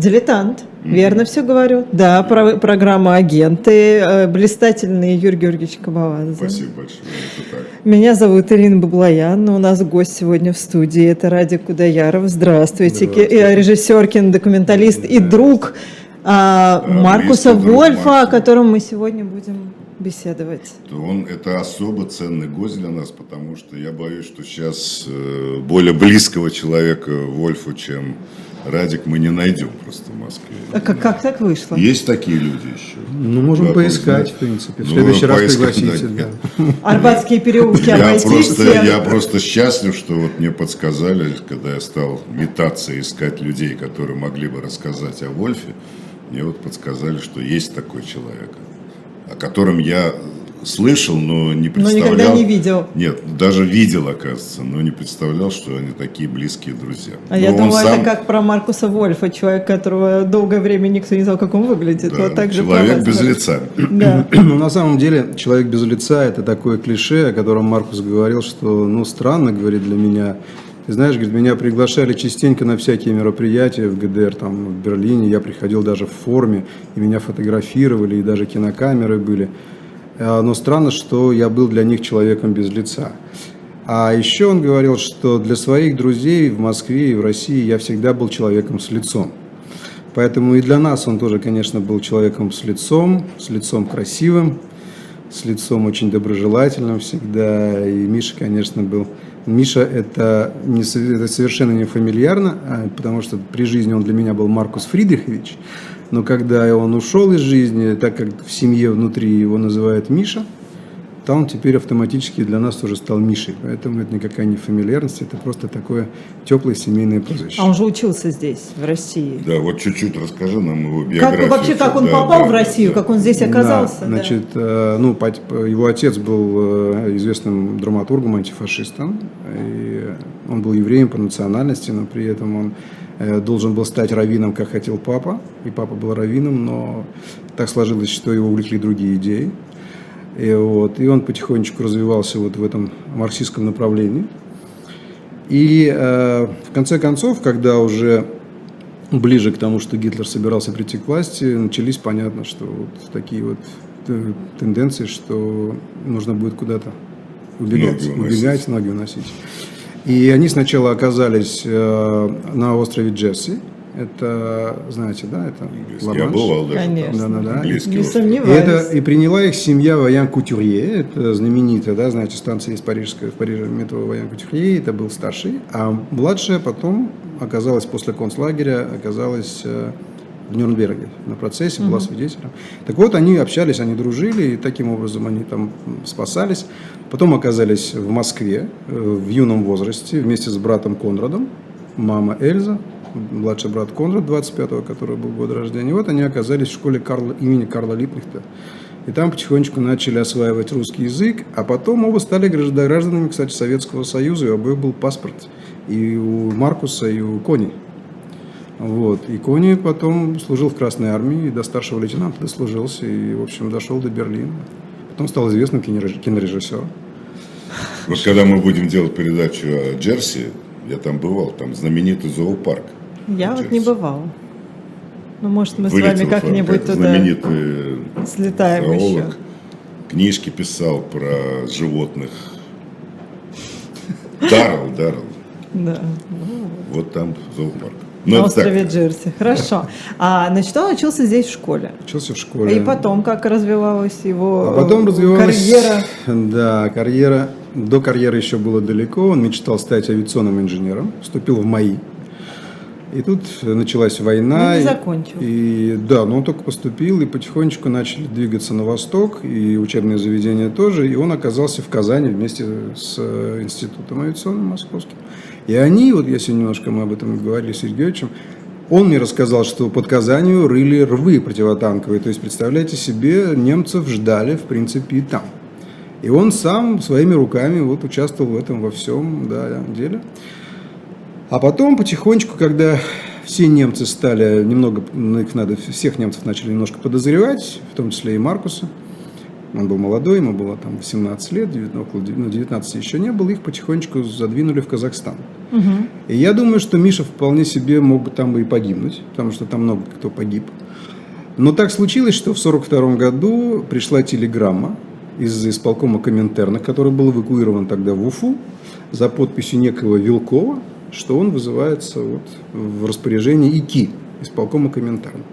Дилетант. Верно все говорю. Да, про, программа «Агенты». э, Блистательный Юрий Георгиевич Кабавадзе. Спасибо большое. Меня зовут Ирина Баблоян. У нас гость сегодня в студии. Это Радик Кудаяров. Здравствуйте. Здравствуйте. Э, Режиссер, кинодокументалист и друг а, Да, Маркуса Вольфа, о Маркуса. котором мы сегодня будем беседовать. Он это особо ценный гость для нас, потому что я боюсь, что сейчас э, более близкого человека Вольфу, чем Радик, мы не найдем просто в Москве. А как, как так вышло? Есть такие люди еще. Ну, можем Да, поискать, в принципе. В Ну, следующий раз поискать, пригласите, да. да. Арбатские переулки Я просто, я просто счастлив, что вот мне подсказали, когда я стал метаться, искать людей, которые могли бы рассказать о Вольфе, мне вот подсказали, что есть такой человек, о котором я слышал, но не Но представлял. никогда не видел. Нет, даже видел, оказывается, но не представлял, что они такие близкие друзья. А я Но он думала, сам- это как про Маркуса Вольфа, человек, которого долгое время никто не знал, как он выглядит. да, вот так же человек вас, без лица. Да. Ну, на самом деле, человек без лица – это такое клише, о котором Маркус говорил, что, ну, странно, говорит, для меня. Ты знаешь, говорит, меня приглашали частенько на всякие мероприятия в ГДР, там, в Берлине. Я приходил даже в форме, и меня фотографировали, и даже кинокамеры были. А, Но странно, что я был для них человеком без лица. А еще он говорил, что для своих друзей в Москве и в России я всегда был человеком с лицом. Поэтому и для нас он тоже, конечно, был человеком с лицом, с лицом красивым, с лицом очень доброжелательным всегда. И Миша, конечно, был... Миша это, не, это совершенно не фамильярно, а потому что при жизни он для меня был Маркус Фридрихович. Но когда он ушел из жизни, так как в семье внутри его называют Миша, то он теперь автоматически для нас тоже стал Мишей. Поэтому это никакая не фамильярность, это просто такое теплое семейное прозвище. А он же учился здесь, в России. Да, вот чуть-чуть расскажи нам его Как, биографию. вообще, как он Да, попал да, в Россию, да. как он здесь оказался? Да, да. значит, э, ну, его отец был э, известным драматургом, антифашистом. И он был евреем по национальности, но при этом он должен был стать раввином, как хотел папа. И папа был раввином, но так сложилось, что его увлекли другие идеи. И, вот, и он потихонечку развивался вот в этом марксистском направлении. И э, в конце концов, когда уже ближе к тому, что Гитлер собирался прийти к власти, начались, понятно, что вот такие вот э, тенденции, что нужно будет куда-то убегать, Ноги уносить. убегать, ноги уносить. И они сначала оказались э, на острове Джерси. Это, знаете, да, это Я бывал даже. Конечно. там, Да-да-да. Английский Не. И, это, и приняла их семья Ваян Кутюрье, это знаменитая, да, знаете, станция есть парижская, в Париже метро Ваян Кутюрье, это был старший, а младшая потом оказалась после концлагеря, оказалась э, в Нюрнберге на процессе, была свидетелем. Так вот, они общались, они дружили, и таким образом они там спасались. Потом оказались в Москве э, в юном возрасте вместе с братом Конрадом, мама Эльза, младший брат Конрад 25-го, который был год рождения. И вот они оказались в школе Карла, имени Карла Липнихта. И там потихонечку начали осваивать русский язык, а потом оба стали гражда- гражданами, кстати, Советского Союза, и у обоих был паспорт. И у Маркуса, и у Кони. Вот. И Кони потом служил в Красной Армии, и до старшего лейтенанта дослужился, и, в общем, дошел до Берлина. Потом стал известным кинореж- кинорежиссером. Вот когда мы будем делать передачу о Джерси, я там бывал, там знаменитый зоопарк. Я вот не бывала. Ну, может, мы с Вылетел вами как-нибудь как туда знаменитый слетаем зоолог. еще. Книжки писал про животных. Даррелл, Даррелл. Да. Вот там зоопарк. На это острове так. Джерси. Хорошо. А, значит, он учился здесь в школе. Учился в школе. И потом, как развивалась его А потом э, развивалась карьера? Да, карьера. До карьеры еще было далеко. Он мечтал стать авиационным инженером. Вступил в МАИ. И тут началась война. Ну, не и- закончил. И, да, но он только поступил, и потихонечку начали двигаться на восток, и учебные заведения тоже. И он оказался в Казани вместе с э, Институтом авиационным московским. И они, вот сегодня немножко мы об этом говорили с Сергеевичем, он мне рассказал, что под Казанью рыли рвы противотанковые. То есть, представляете себе, немцев ждали, в принципе, и там. И он сам своими руками вот участвовал в этом во всем да, деле. А потом потихонечку, когда все немцы стали немного, ну, их надо, всех немцев начали немножко подозревать, в том числе и Маркуса, Он был молодой, ему было там 18 лет, 19, около 19 ну, еще не было, их потихонечку задвинули в Казахстан. Угу. И я думаю, что Миша вполне себе мог бы там и погибнуть, потому что там много кто погиб. Но так случилось, что в 1942 году пришла телеграмма из исполкома Коминтерна, который был эвакуирован тогда в Уфу, за подписью некого Вилкова, что он вызывается вот в распоряжение ИКИ, исполкома Коминтерна.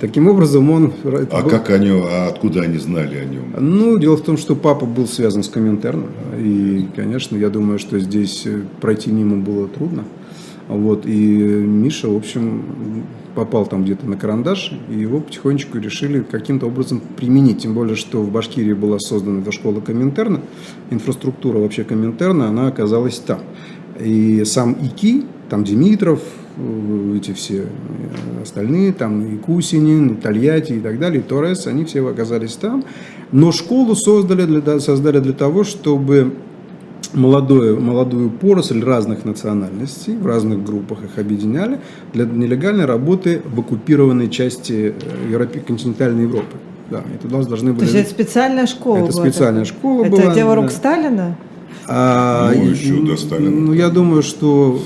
Таким образом, он... А был... как они, а откуда они знали о нем? Ну, дело в том, что папа был связан с Коминтерном. И, конечно, я думаю, что здесь э, пройти мимо было трудно. Вот, и Миша, в общем, попал там где-то на карандаш, и его потихонечку решили каким-то образом применить. Тем более, что в Башкирии была создана эта школа Коминтерна, инфраструктура вообще Коминтерна, она оказалась там. И сам ИКИ, там Димитров, эти все э, остальные, там и Кусинин, и Тольятти и так далее, и Торрес, они все оказались там. Но школу создали для, создали для того, чтобы молодую, молодую поросль разных национальностей, в разных группах их объединяли для нелегальной работы в оккупированной части э, Европе, континентальной Европы. Да, и туда должны были... То есть это специальная школа Это была специальная такая? школа это была. Это дело рук да. Сталина? А, ну, еще до Сталина. Ну, я думаю, что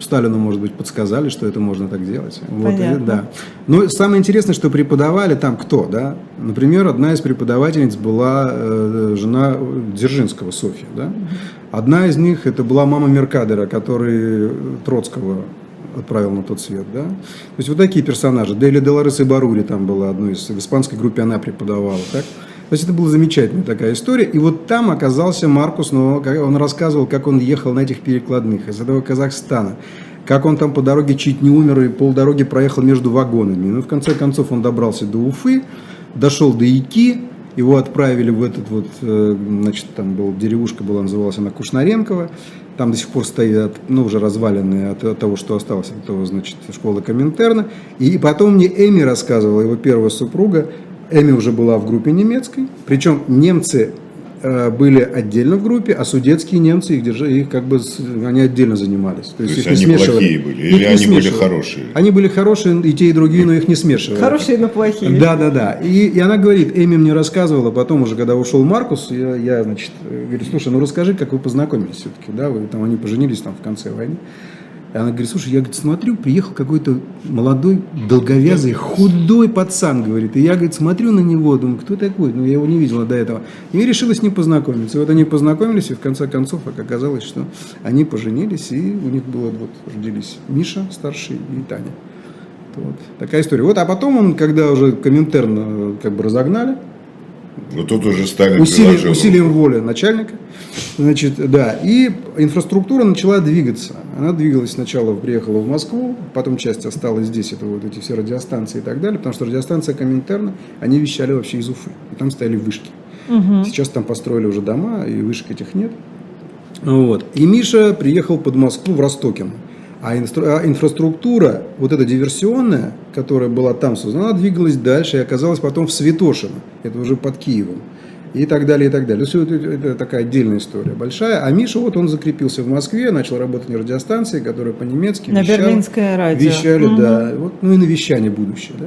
Сталину, может быть, подсказали, что это можно так делать. Вот, и, да. Но самое интересное, что преподавали там кто, да? Например, одна из преподавательниц была э, жена Дзержинского, Софья, да? Одна из них, это была мама Меркадера, который Троцкого отправил на тот свет, да. То есть вот такие персонажи. Дели Деларес и Барури там была одной из, в испанской группе она преподавала, так. То есть это была замечательная такая история. И вот там оказался Маркус, но он рассказывал, как он ехал на этих перекладных из этого Казахстана. Как он там по дороге чуть не умер и полдороги проехал между вагонами. Ну, в конце концов, он добрался до Уфы, дошел до Ики, его отправили в этот вот, э, значит, там был, деревушка была, называлась она Кушнаренкова. Там до сих пор стоят, ну, уже разваленные от, от того, что осталось от того, значит, школы Коминтерна. И потом мне Эми рассказывала, его первая супруга, Эми уже была в группе немецкой, причем немцы э, были отдельно в группе, а судетские немцы их держали, их как бы они отдельно занимались. То, То есть, есть они плохие были, или их они были хорошие? Они были хорошие, и те, и другие, но их не смешивали. Хорошие, но плохие. Да, да, да. И, и она говорит, Эми мне рассказывала, потом уже, когда ушел Маркус, я, я значит, говорю, слушай, ну расскажи, как вы познакомились все-таки, да, вы там, они поженились там в конце войны. Она говорит, слушай, я говорит, смотрю, приехал какой-то молодой, долговязый, худой пацан, говорит. И я, говорит, смотрю на него, думаю, кто такой? Ну, я его не видела до этого. И решила с ним познакомиться. И вот они познакомились, и в конце концов оказалось, что они поженились, и у них было, вот, родились Миша старший и Таня. Вот такая история. Вот, а потом он, когда уже Коминтерн э, как бы разогнали, но тут уже Сталин усилием, усилием воли начальника. Значит, да, и инфраструктура начала двигаться. Она двигалась сначала, приехала в Москву, потом часть осталась здесь, это вот эти все радиостанции и так далее, потому что радиостанция Коминтерна, они вещали вообще из Уфы, и там стояли вышки. Угу. Сейчас там построили уже дома, и вышек этих нет. Вот. И Миша приехал под Москву в Ростокино. А, а инфраструктура, вот эта диверсионная, которая была там создана, она двигалась дальше и оказалась потом в Светошино, это уже под Киевом, и так далее, и так далее. Все это, это такая отдельная история большая. А Миша, вот он закрепился в Москве, начал работать на радиостанции, которая по-немецки На вещала, Берлинское радио. Вещали, угу. да. Вот, ну и на вещание будущее, да.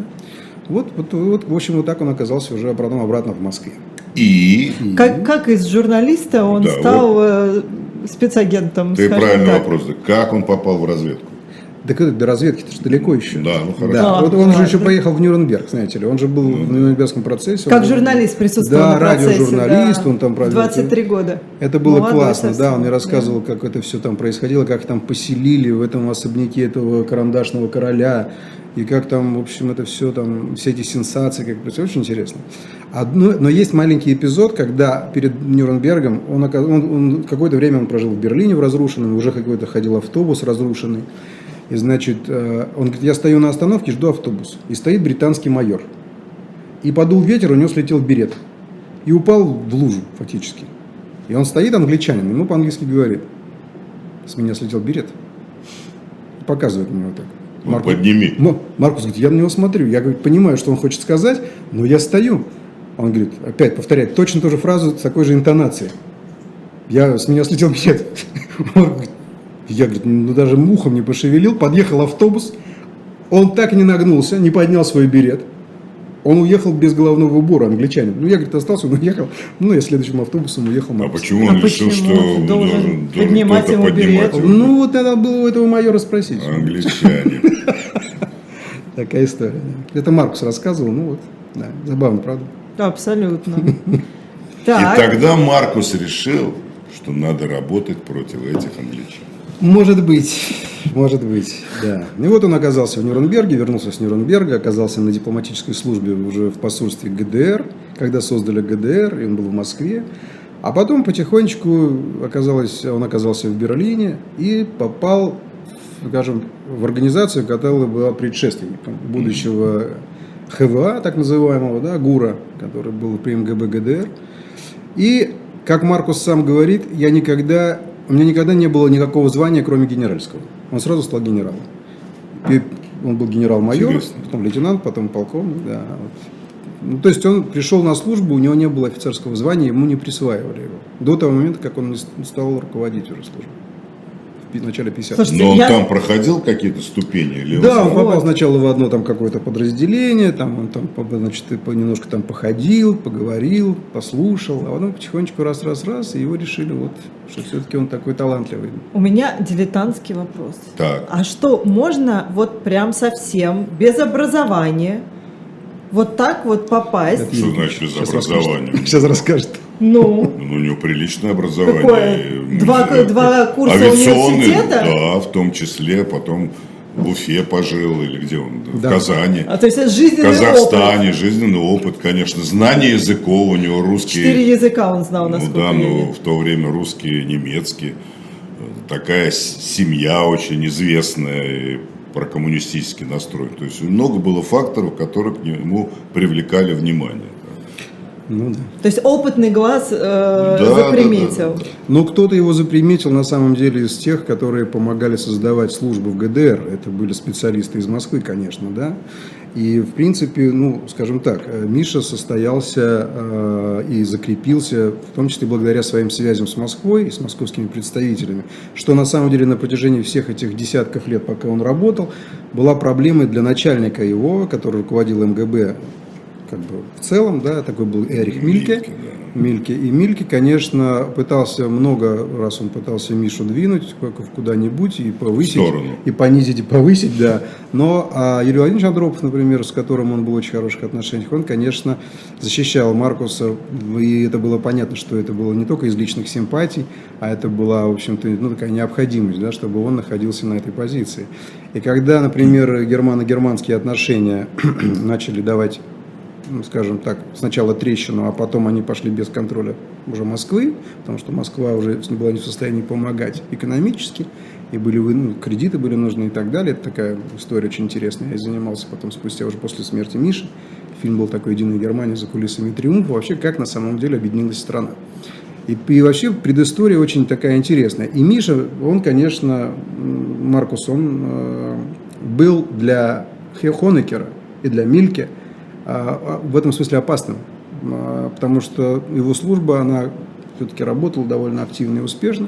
Вот, вот, вот, в общем, вот так он оказался уже потом обратно в Москве. И? и... Как, как из журналиста он да, стал вот. Спецагентом. Ты правильный так. вопрос. Как он попал в разведку? Так до разведки это же далеко еще. Да, ну хорошо. Да. Да, вот он да, же еще да. поехал в Нюрнберг, знаете ли. Он же был ну, в Нюрнбергском процессе. Как он, журналист присутствовал да, на процессе. радиожурналист, да. он там провел. 23 года. Это было Молодой классно, совсем. да. Он мне рассказывал, как это все там происходило, как там поселили в этом особняке этого карандашного короля. И как там, в общем, это все там, все эти сенсации, как это очень интересно. Одно, но есть маленький эпизод, когда перед Нюрнбергом, он, он, он какое-то время он прожил в Берлине в разрушенном, уже какой-то ходил автобус разрушенный. И, значит, он говорит, я стою на остановке, жду автобус. И стоит британский майор. И подул ветер, у него слетел берет. И упал в лужу, фактически. И он стоит, англичанин, ему по-английски говорит. С меня слетел берет. Показывает мне вот так. Ну, Маркус, подними. Маркус говорит, я на него смотрю. Я говорит, понимаю, что он хочет сказать, но я стою. Он говорит, опять повторяет точно ту же фразу с такой же интонацией. Я, с меня слетел берет. Я, говорит, ну даже мухом не пошевелил. Подъехал автобус. Он так и не нагнулся, не поднял свой берет. Он уехал без головного убора, англичанин. Ну, я, говорит, остался, он уехал. Ну, я следующим автобусом уехал. А Маркус. почему он А решил, почему? что Ты должен поднимать ему поднимать берет. его? Ну, вот надо было у этого майора спросить. Англичане. Такая история. Это Маркус рассказывал, ну вот, да, забавно, правда? Абсолютно. И тогда Маркус решил, что надо работать против этих англичан. Может быть, может быть, да. И вот он оказался в Нюрнберге, вернулся с Нюрнберга, оказался на дипломатической службе уже в посольстве ГДР, когда создали ГДР, и он был в Москве. А потом потихонечку оказалось, он оказался в Берлине и попал, скажем, в организацию, которая была предшественником будущего ХВА, так называемого, да, ГУРа, который был при МГБ ГДР. И, как Маркус сам говорит, я никогда, у меня никогда не было никакого звания, кроме генеральского. Он сразу стал генералом. Он был генерал-майор, потом лейтенант, потом полковник. Да. Ну, то есть он пришел на службу, у него не было офицерского звания, ему не присваивали его. До того момента, как он стал руководить уже службой. В начале 50-х. Слушайте, Но он я- там проходил какие-то ступени? Или Да, он попал Вот. сначала в одно там какое-то подразделение, там он там значит, немножко там походил, поговорил, послушал, а потом потихонечку раз-раз-раз, и его решили вот, что все-таки он такой талантливый. у меня дилетантский вопрос. Так. А что, можно вот прям совсем, без образования, вот так вот попасть? Это Что значит без образования? Сейчас расскажет. Ну, Ну, у него приличное образование. Какое? Два- э, два курса университета? Да, в том числе. Потом в Уфе пожил, или где он? В Да. Казани. а то есть это В жизненный Казахстане опыт. жизненный опыт, конечно. Знание языков у него русский. Четыре языка он знал, Ну насколько да, ну видела. в то время русский, немецкий. Такая семья очень известная, и прокоммунистический настрой. То есть много было факторов, которые к нему привлекали внимание. Ну да. То есть опытный глаз э, да, заприметил. да, да. Но кто-то его заприметил на самом деле из тех, которые помогали создавать службу в ГДР. Это были специалисты из Москвы, конечно, да. И, в принципе, ну, скажем так, э, Миша состоялся э, и закрепился, в том числе благодаря своим связям с Москвой и с московскими представителями, что на самом деле на протяжении всех этих десятков лет, пока он работал, была проблемой для начальника его, который руководил МГБ как бы в целом, да, такой был Эрих Мильке. Мильке, да. Мильке. И Мильке, конечно, пытался много раз он пытался Мишу двинуть куда-нибудь и повысить, сторону. и понизить, и повысить, да. Но а Юрий Владимирович Андропов, например, с которым он был в очень хороших отношениях, он, конечно, защищал Маркуса, и это было понятно, что это было не только из личных симпатий, а это была, в общем-то, ну, такая необходимость, да, чтобы он находился на этой позиции. И когда, например, германо-германские отношения начали давать скажем так, сначала трещину, а потом они пошли без контроля уже Москвы, потому что Москва уже не была не в состоянии помогать экономически, и были ну, кредиты были нужны и так далее. Это такая история очень интересная. Я занимался потом спустя уже после смерти Миши. Фильм был такой «Единая Германия за кулисами триумфа». Вообще, как на самом деле объединилась страна. И, и вообще предыстория очень такая интересная. И Миша, он, конечно, Маркус, он э, был для Хонекера и для Мильке в этом смысле опасным, А, потому что его служба, она все-таки работала довольно активно и успешно.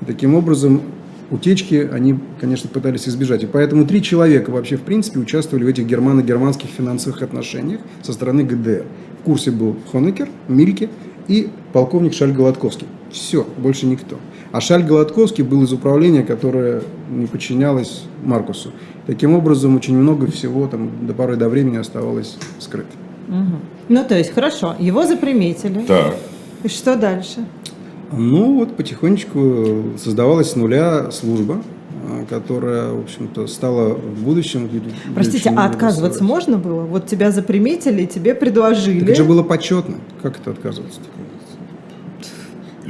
И таким образом утечки они, конечно, пытались избежать. И поэтому три человека вообще, в принципе, участвовали в этих германо-германских финансовых отношениях со стороны ГДР. В курсе был Хонекер, Мильке и полковник Шаль Голодковский. Все, больше никто. А Шаль Голодковский был из управления, которое не подчинялось Маркусу. Таким образом, очень много всего там до поры до времени оставалось скрыто. Мгм. Ну, то есть, хорошо, его заприметили. Так. И что дальше? Ну вот потихонечку создавалась с нуля служба, а, которая, в общем-то, стала в будущем... Простите, а отказываться строить. можно было? Вот тебя заприметили, тебе предложили. Так это же было почетно. Как это отказываться?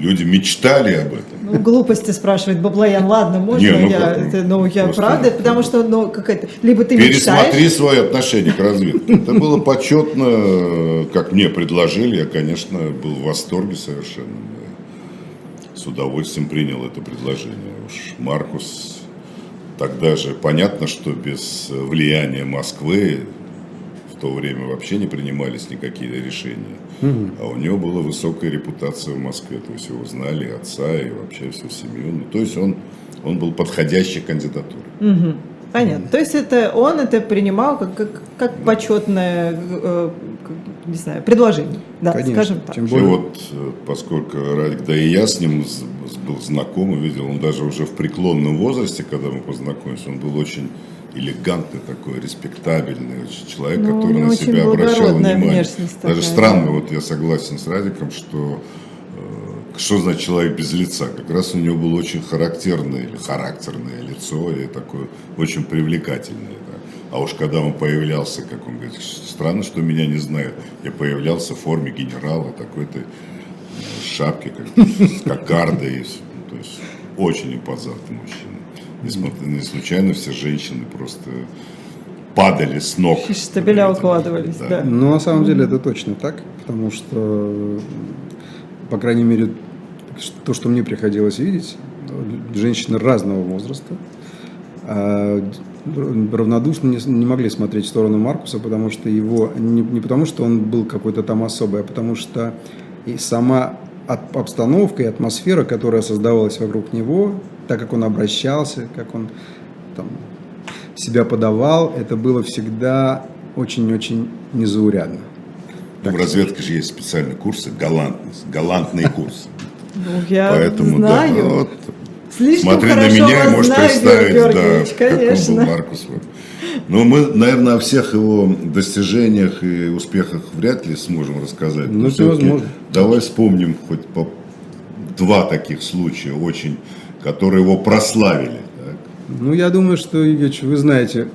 Люди мечтали об этом. Ну, глупости спрашивает Баблоян. Ладно, можно Не, ну я, как? это, ну, я правда, потому что, ну, какая-то, либо ты Пересмотри мечтаешь, свое отношение к разведке. Это было почетно, как мне предложили. Я, конечно, был в восторге совершенно. Я С удовольствием принял это предложение. Уж Маркус тогда же понятно, что без влияния Москвы в то время вообще не принимались никакие решения. А у него была высокая репутация в Москве. То есть его знали, отца, и вообще всю семью. Ну, то есть он, он был подходящей кандидатурой. Мгм. Понятно. То есть это он это принимал как, как, как почетное, э, не знаю, предложений. Да, Конечно. скажем так. Тем И более, вот, э, поскольку Радик, да и я с ним был знаком, и видел, он даже уже в преклонном возрасте, когда мы познакомились, он был очень элегантный такой, респектабельный очень человек, Ну, который на себя обращал внимание. Даже такая, странно, да. вот я согласен с Радиком, что э, что значит человек без лица? Как раз у него было очень характерное или характерное лицо и такое очень привлекательное. да. А уж когда он появлялся, как он говорит, странно, что меня не знают. Я появлялся в форме генерала, такой-то э, шапке, как, с кокардой. То есть очень импозантный мужчина. Несмотря, не случайно все женщины просто падали с ног. Штабеля укладывались, да. ну, на самом деле это точно так, потому что, по крайней мере, то, что мне приходилось видеть, женщины разного возраста, а, равнодушно не, не могли смотреть в сторону Маркуса, потому что его не, не потому, что он был какой-то там особый, а потому что и сама от- обстановка и атмосфера, которая создавалась вокруг него, так как он обращался, как он там, себя подавал, это было всегда очень-очень незаурядно. Ну, в разведке же есть специальные курсы, галантность, галантные курсы. Ну, я Поэтому, знаю. да, вот, Слишком смотри на меня и можешь знаю, представить, да, Георгиевич, какой конечно. был Маркус. Но мы, наверное, о всех его достижениях и успехах вряд ли сможем рассказать. Ну, всё-таки возможно. Давай вспомним хоть по два таких случая, очень, которые его прославили. так. Ну, я думаю, что, Игорь, вы знаете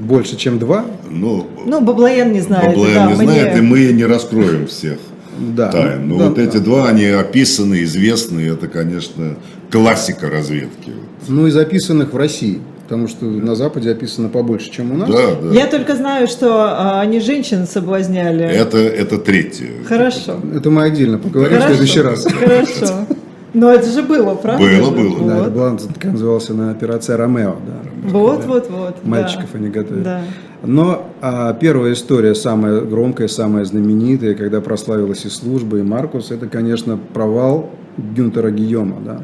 больше, чем два. Ну, Ну, Баблоян не знает. Баблоян да, не мне- знает, и мы не раскроем всех Да. тайн. Но Да, вот да. эти два, они описаны, известны, это, конечно, классика разведки. Ну, и записанных в России. Потому что на Западе описано побольше, чем у нас. Да, да. Я только знаю, что а, они женщин соблазняли. Это, это третье. Хорошо. Это мы отдельно поговорим в Хорошо. следующий раз. Хорошо. Но это же было, правда? Было, же? было. Да, это Вот. была, так называлась она операция Ромео. Да. Вот, вот, вот. да. Мальчиков они готовят. Да. Но а, первая история, самая громкая, самая знаменитая, когда прославилась и служба, и Маркус, это, конечно, провал Гюнтера Гийома. Да.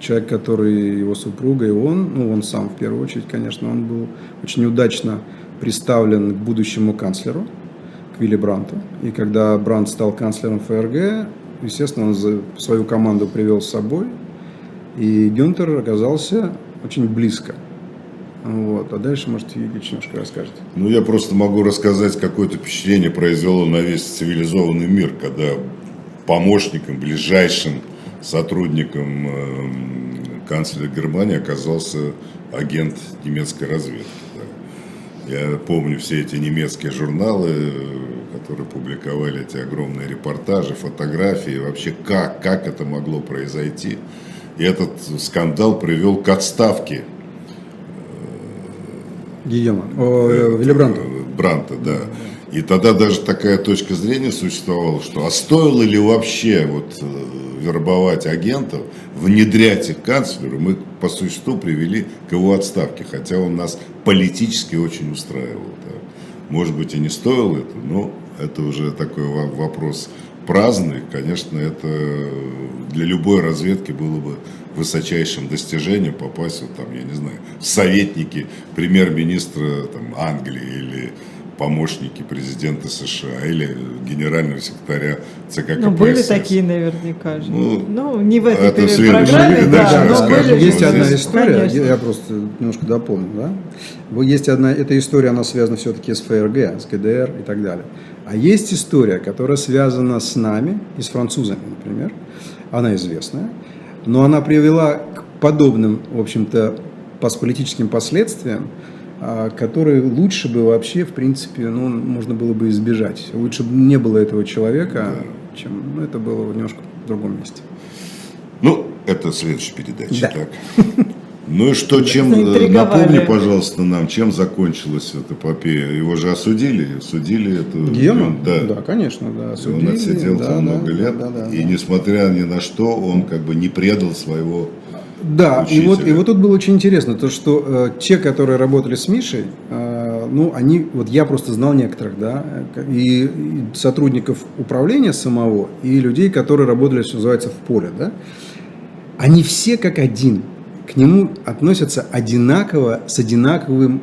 Человек, который его супруга, и он, ну, он сам в первую очередь, конечно, он был очень удачно представлен к будущему канцлеру, к Вилли Бранту. И когда Брант стал канцлером ФРГ, естественно, он свою команду привел с собой, и Гюнтер оказался очень близко. Вот. А дальше, может, Игорь немножко расскажет. Ну, я просто могу рассказать, какое-то впечатление произвело на весь цивилизованный мир, когда помощником, ближайшим сотрудником эм, канцлера Германии оказался агент немецкой разведки. Я помню все эти немецкие журналы, э, которые публиковали эти огромные репортажи, фотографии, вообще как, как это могло произойти. И этот скандал привел к отставке Гийома. О, э, Вилли Бранта. Бранта, да. И тогда даже такая точка зрения существовала, что а стоило ли вообще вот э, вербовать агентов, внедрять их канцлеру, мы по существу привели к его отставке, хотя он нас политически очень устраивал. да. Может быть и не стоило это, но это уже такой во- вопрос праздный. Конечно, это для любой разведки было бы высочайшим достижением попасть, вот там, я не знаю, в советники премьер-министра там, Англии или помощники президента США или генерального секретаря ЦК Ну, были КПСС. такие наверняка же. Ну, Ну, не в этой это в программе, да, но расскажем. были. Есть Вот одна здесь. история, Конечно. я просто немножко дополню, да? Есть одна, эта история, она связана все-таки с ФРГ, с ГДР и так далее. А есть история, которая связана с нами и с французами, например. Она известная, но она привела к подобным, в общем-то, политическим последствиям, а, которые лучше бы вообще, в принципе, ну, можно было бы избежать. Лучше бы не было этого человека, чем ну, это было немножко в другом месте. Ну, это следующая передача. Да. Так. Ну и что, чем, э, напомни, пожалуйста, нам, чем закончилась эта эпопея? Его же осудили, судили эту... Гийома? Да. Да, конечно, да. И Судили, он отсидел да, там да, много лет, Да, да, и да. несмотря ни на что, он как бы не предал своего... Да, и вот, и вот тут было очень интересно, то что э, те, которые работали с Мишей, э, ну, они, вот я просто знал некоторых, да, и, и сотрудников управления самого, и людей, которые работали, что называется, в поле, да, они все как один, к нему относятся одинаково, с одинаковым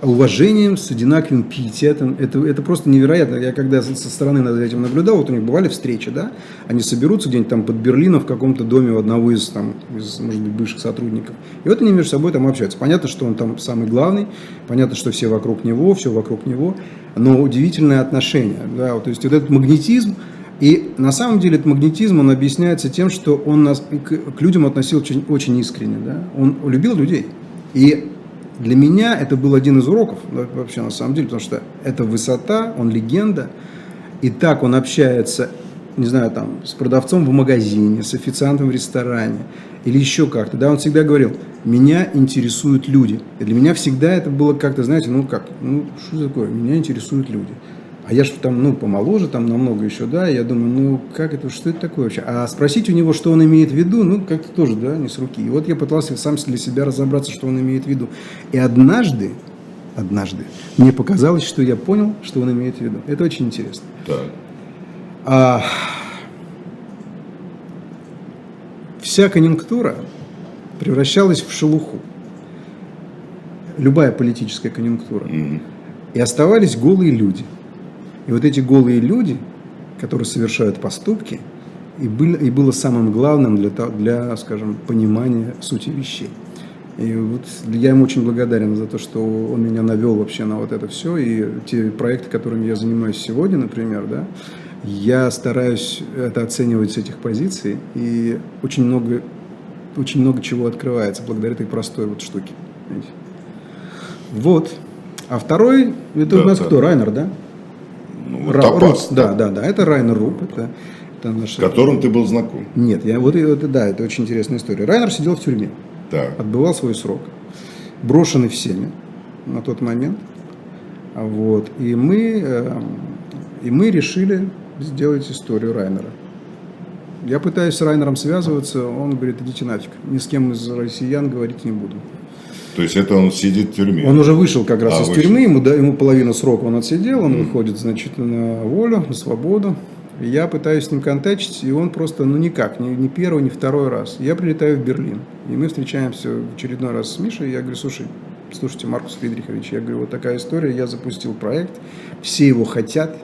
уважением, с одинаковым пиететом. Это, это просто невероятно. Я когда со стороны над этим наблюдал, вот у них бывали встречи, да, они соберутся где-нибудь там под Берлином в каком-то доме у одного из, там, из, может быть, бывших сотрудников. И вот они между собой там общаются. Понятно, что он там самый главный, понятно, что все вокруг него, все вокруг него, но удивительное отношение. Да, вот, то есть вот этот магнетизм, и на самом деле этот магнетизм, он объясняется тем, что он нас, к, к людям относился очень, очень искренне. Да? Он любил людей. И для меня это был один из уроков, вообще на самом деле, потому что это высота, он легенда. И так он общается, не знаю, там, с продавцом в магазине, с официантом в ресторане или еще как-то. Да, он всегда говорил, меня интересуют люди. И для меня всегда это было как-то, знаете, ну как, ну что такое, меня интересуют люди. А я же там, ну, помоложе, там намного еще, да, я думаю, ну, как это, что это такое вообще? А спросить у него, что он имеет в виду, ну, как-то тоже, да, не с руки. И вот я пытался сам для себя разобраться, что он имеет в виду. И однажды, однажды, мне показалось, что я понял, что он имеет в виду. Это очень интересно. Так. А, вся конъюнктура превращалась в шелуху. Любая политическая конъюнктура. Мгм. И оставались голые люди – и вот эти голые люди, которые совершают поступки, и, были, и было самым главным для, для, скажем, понимания сути вещей. И вот я ему очень благодарен за то, что он меня навел вообще на вот это все. И те проекты, которыми я занимаюсь сегодня, например, да, я стараюсь это оценивать с этих позиций. И очень много, очень много чего открывается благодаря этой простой вот штуке. Вот. А второй, это да, у нас да. кто? Райнер, да? Ну, Ра- Топаз. Да, да, да, это Райнер Руп. Это, это наш... Которым ты был знаком? Нет, я, вот, вот, да, это очень интересная история. Райнер сидел в тюрьме, так. отбывал свой срок, брошенный всеми на тот момент. Вот, и, мы, э, и мы решили сделать историю Райнера. Я пытаюсь с Райнером связываться, он говорит, идите нафиг, ни с кем из россиян говорить не буду. То есть это он сидит в тюрьме? Он уже вышел как раз а, из вышел. тюрьмы, ему, да, ему половину срока он отсидел, он mm. выходит, значит, на волю, на свободу. Я пытаюсь с ним контактить, и он просто, ну никак, ни, ни первый, ни второй раз. Я прилетаю в Берлин, и мы встречаемся в очередной раз с Мишей, и я говорю, слушай, слушайте, Маркус Фридрихович, я говорю, вот такая история, я запустил проект, все его хотят,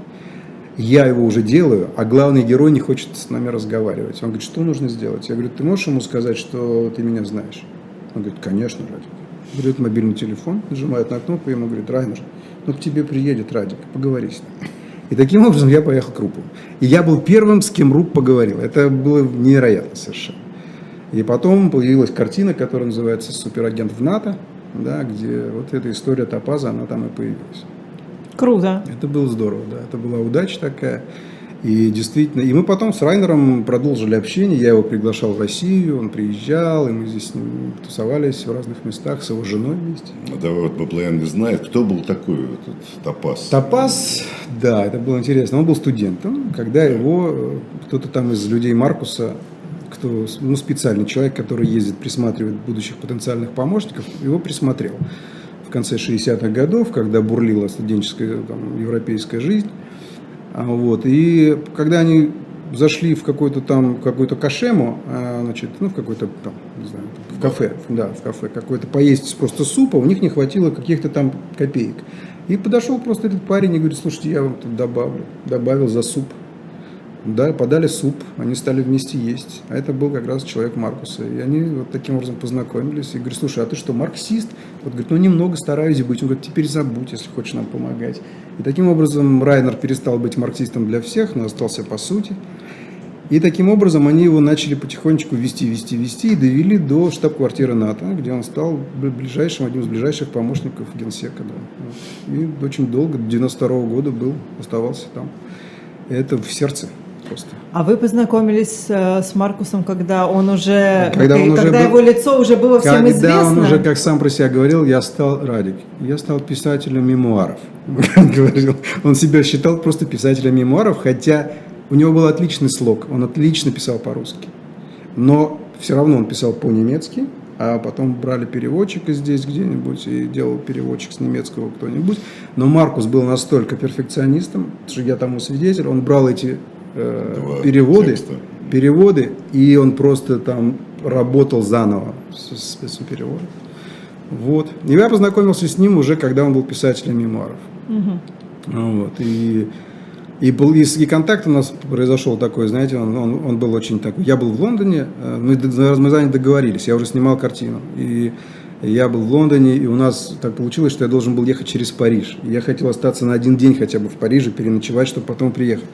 я его уже делаю, а главный герой не хочет с нами разговаривать. Он говорит, что нужно сделать? Я говорю, ты можешь ему сказать, что ты меня знаешь? Он говорит, конечно, Радик берет мобильный телефон, нажимает на кнопку, ему говорит, Райнер, ну к тебе приедет Радик, поговори с ним. И таким образом я поехал к Рупу. И я был первым, с кем Руп поговорил. Это было невероятно совершенно. И потом появилась картина, которая называется «Суперагент в НАТО», да, где вот эта история Топаза, она там и появилась. Круто. Это было здорово, да. Это была удача такая. И действительно, и мы потом с Райнером продолжили общение, я его приглашал в Россию, он приезжал, и мы здесь с ним тусовались в разных местах с его женой вместе. А давай вот Баблоян не знает, кто был такой этот Топас? Топас, да, это было интересно. Он был студентом, когда его э, кто-то там из людей Маркуса, кто, ну, специальный человек, который ездит, присматривает будущих потенциальных помощников, его присмотрел в конце 60-х годов, когда бурлила студенческая там, европейская жизнь. А, вот. И когда они зашли в какой-то там, какую-то кашему, а, значит, ну, в какой-то там, не знаю, в кафе, да, в кафе, какой-то поесть просто супа, у них не хватило каких-то там копеек. И подошел просто этот парень и говорит, слушайте, я вам тут добавлю, добавил за суп. Да, подали суп, они стали вместе есть. А это был как раз человек Маркуса. И они вот таким образом познакомились. И говорю, слушай, а ты что, марксист? Вот говорит, ну немного стараюсь быть. Он говорит, теперь забудь, если хочешь нам помогать. И таким образом Райнер перестал быть марксистом для всех, но остался по сути. И таким образом они его начали потихонечку вести, вести, вести и довели до штаб-квартиры НАТО, где он стал ближайшим, одним из ближайших помощников генсека. Да. И очень долго, до 92 -го года был, оставался там. Это в сердце просто. А вы познакомились э, с Маркусом, когда он уже, когда, он когда уже его был, лицо уже было всем когда известно? Когда он уже, как сам про себя говорил, я стал Радик, я стал писателем мемуаров. говорил. Он себя считал просто писателем мемуаров, хотя у него был отличный слог, он отлично писал по-русски. Но все равно он писал по-немецки, а потом брали переводчика здесь где-нибудь и делал переводчик с немецкого кто-нибудь. Но Маркус был настолько перфекционистом, что я тому свидетель, он брал эти э, переводы, текста. переводы, и он просто там работал заново с спецпереводом. Вот. И я познакомился с ним уже, когда он был писателем мемуаров. Вот. И, и, был, и, и контакт у нас произошел такой, знаете, он, он, он был очень такой. Я был в Лондоне, э, мы, мы за ним договорились, я уже снимал картину. И я был в Лондоне, и у нас так получилось, что я должен был ехать через Париж. Я хотел остаться на один день хотя бы в Париже, переночевать, чтобы потом приехать.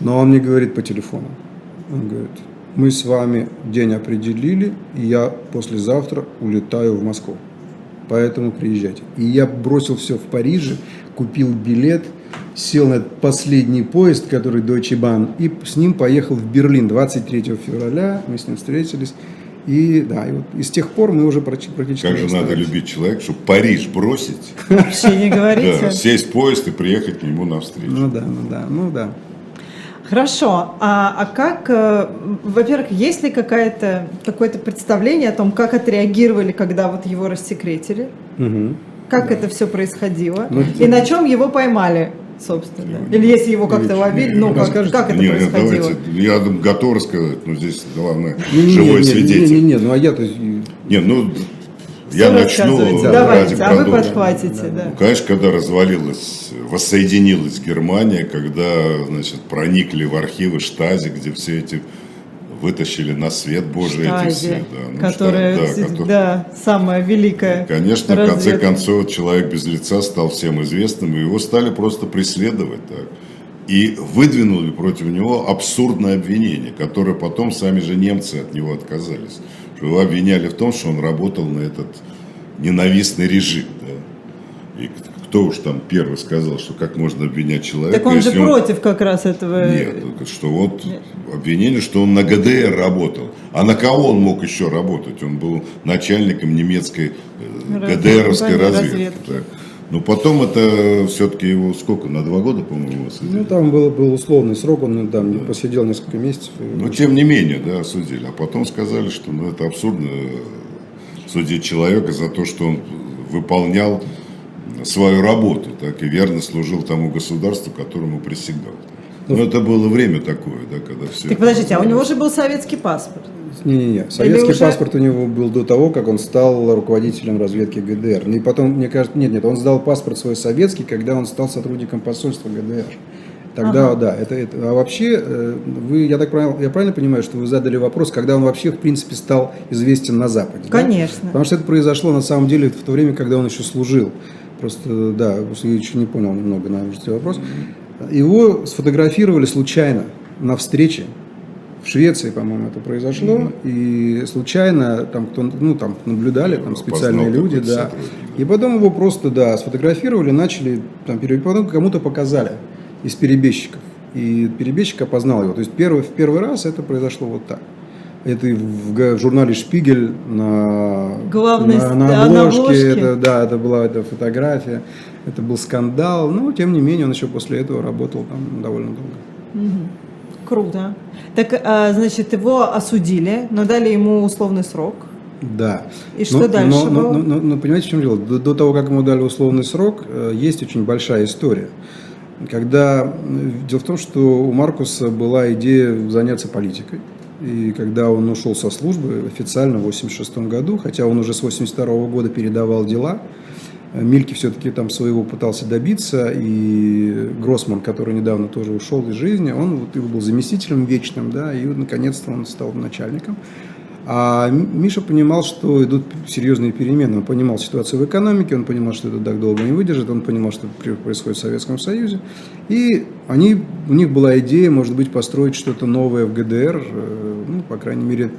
Но он мне говорит по телефону. Он говорит, мы с вами день определили, и я послезавтра улетаю в Москву. Поэтому приезжайте. И я бросил все в Париже, купил билет, сел на последний поезд, который Deutsche Bahn, и с ним поехал в Берлин 23 февраля. Мы с ним встретились. И да, и вот и с тех пор мы уже практически... Как же надо любить человека, чтобы Париж бросить. Вообще не говорите. Да, сесть в поезд и приехать к нему навстречу. Ну да, ну да, ну да. Хорошо. А, а как, э, во-первых, есть ли какое-то какое-то представление о том, как отреагировали, когда вот его рассекретили? Угу. Как да. это все происходило? Ну, и на чем его поймали? собственно. Или если его как-то ловили, ну как, как это нет, происходило? Давайте, я готов рассказать, но здесь главное не, живой не, свидетель. Не, не, не, ну а я-то... Не, ну я начну Давайте, а вы подхватите, да. Ну, конечно, когда развалилась, воссоединилась Германия, когда, значит, проникли в архивы Штази, где все эти вытащили на свет Божий эти все. Да, ну, которая, штат, да, который, да, самая великая Конечно, разведка. в конце концов, человек без лица стал всем известным, и его стали просто преследовать. Так. И выдвинули против него абсурдное обвинение, которое потом сами же немцы от него отказались. Его обвиняли в том, что он работал на этот ненавистный режим. Да. И кто уж там первый сказал, что как можно обвинять человека. Так он же он... против как раз этого. Нет, что вот Нет. обвинение, что он на ГДР работал. А на кого он мог еще работать? Он был начальником немецкой э, ГДРовской разведки. разведки. Но потом это все-таки его сколько, на два года, по-моему, осудили? Ну, там был, был условный срок, он там да. посидел несколько месяцев. Но тем не менее, да, осудили. А потом сказали, что ну, это абсурдно судить человека за то, что он выполнял свою работу, так и верно служил тому государству, которому присягал. Ну, это было время такое, да, когда все. Так подождите, а у него же был советский паспорт. Не-не-не, советский уже... паспорт у него был до того, как он стал руководителем разведки ГДР. И потом, мне кажется, нет, нет, он сдал паспорт свой советский, когда он стал сотрудником посольства ГДР. Тогда, ага. да, это, это. А вообще, э, вы, я так правильно, я правильно понимаю, что вы задали вопрос, когда он вообще, в принципе, стал известен на Западе? Конечно. Да? Потому что это произошло на самом деле в то время, когда он еще служил. Просто, да, я еще не понял немного, наверное, вопрос. Его сфотографировали случайно на встрече. В Швеции, по-моему, это произошло. Mm-hmm. И случайно там кто ну, там наблюдали, там специальные люди, да. И потом его просто, да, сфотографировали, начали там потом кому-то показали из перебежчиков. И перебежчик опознал его. То есть первый, в первый раз это произошло вот так. Это в, журнале Шпигель на, Главный, на, на, обложке, на обложке. Это, да, это была эта фотография. Это был скандал. Но, тем не менее, он еще после этого работал там довольно долго. Угу. Круто. Так, а, значит, его осудили, но дали ему условный срок. Да. И что но, дальше но, было? Но, но, но, понимаете, в чем дело? До, до того, как ему дали условный срок, э, есть очень большая история. Когда дело в том, что у Маркуса была идея заняться политикой. И когда он ушел со службы официально в 1986 году, хотя он уже с 1982 года передавал дела, Мильки все-таки там своего пытался добиться, и Гроссман, который недавно тоже ушел из жизни, он вот его был заместителем вечным, да, и вот, наконец-то он стал начальником. А Миша понимал, что идут серьезные перемены. Он понимал ситуацию в экономике, он понимал, что это так долго не выдержит, он понимал, что происходит в Советском Союзе. И они, у них была идея, может быть, построить что-то новое в ГДР, э, ну, по крайней мере,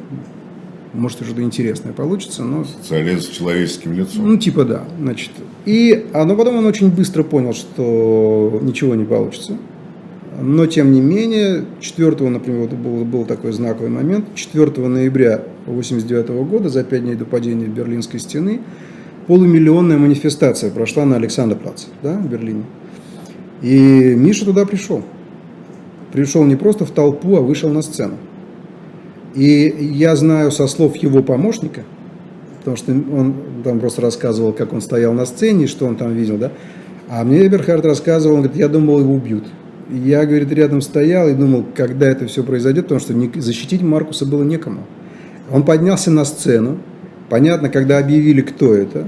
может, что-то интересное получится, но... Социализм с человеческим лицом. Ну, типа да, значит. И, а, но потом он очень быстро понял, что ничего не получится. Но, тем не менее, 4, например, вот был, был такой знаковый момент, 4 ноября 1989 года, за пять дней до падения Берлинской стены, полумиллионная манифестация прошла на Александрплац, да, в Берлине. И Миша туда пришел. Пришел не просто в толпу, а вышел на сцену. И я знаю со слов его помощника, потому что он там просто рассказывал, как он стоял на сцене, что он там видел, да, а мне Эберхард рассказывал, он говорит, я думал, его убьют. Я, говорит, рядом стоял и думал, когда это все произойдет, потому что защитить Маркуса было некому. Он поднялся на сцену. Понятно, когда объявили, кто это.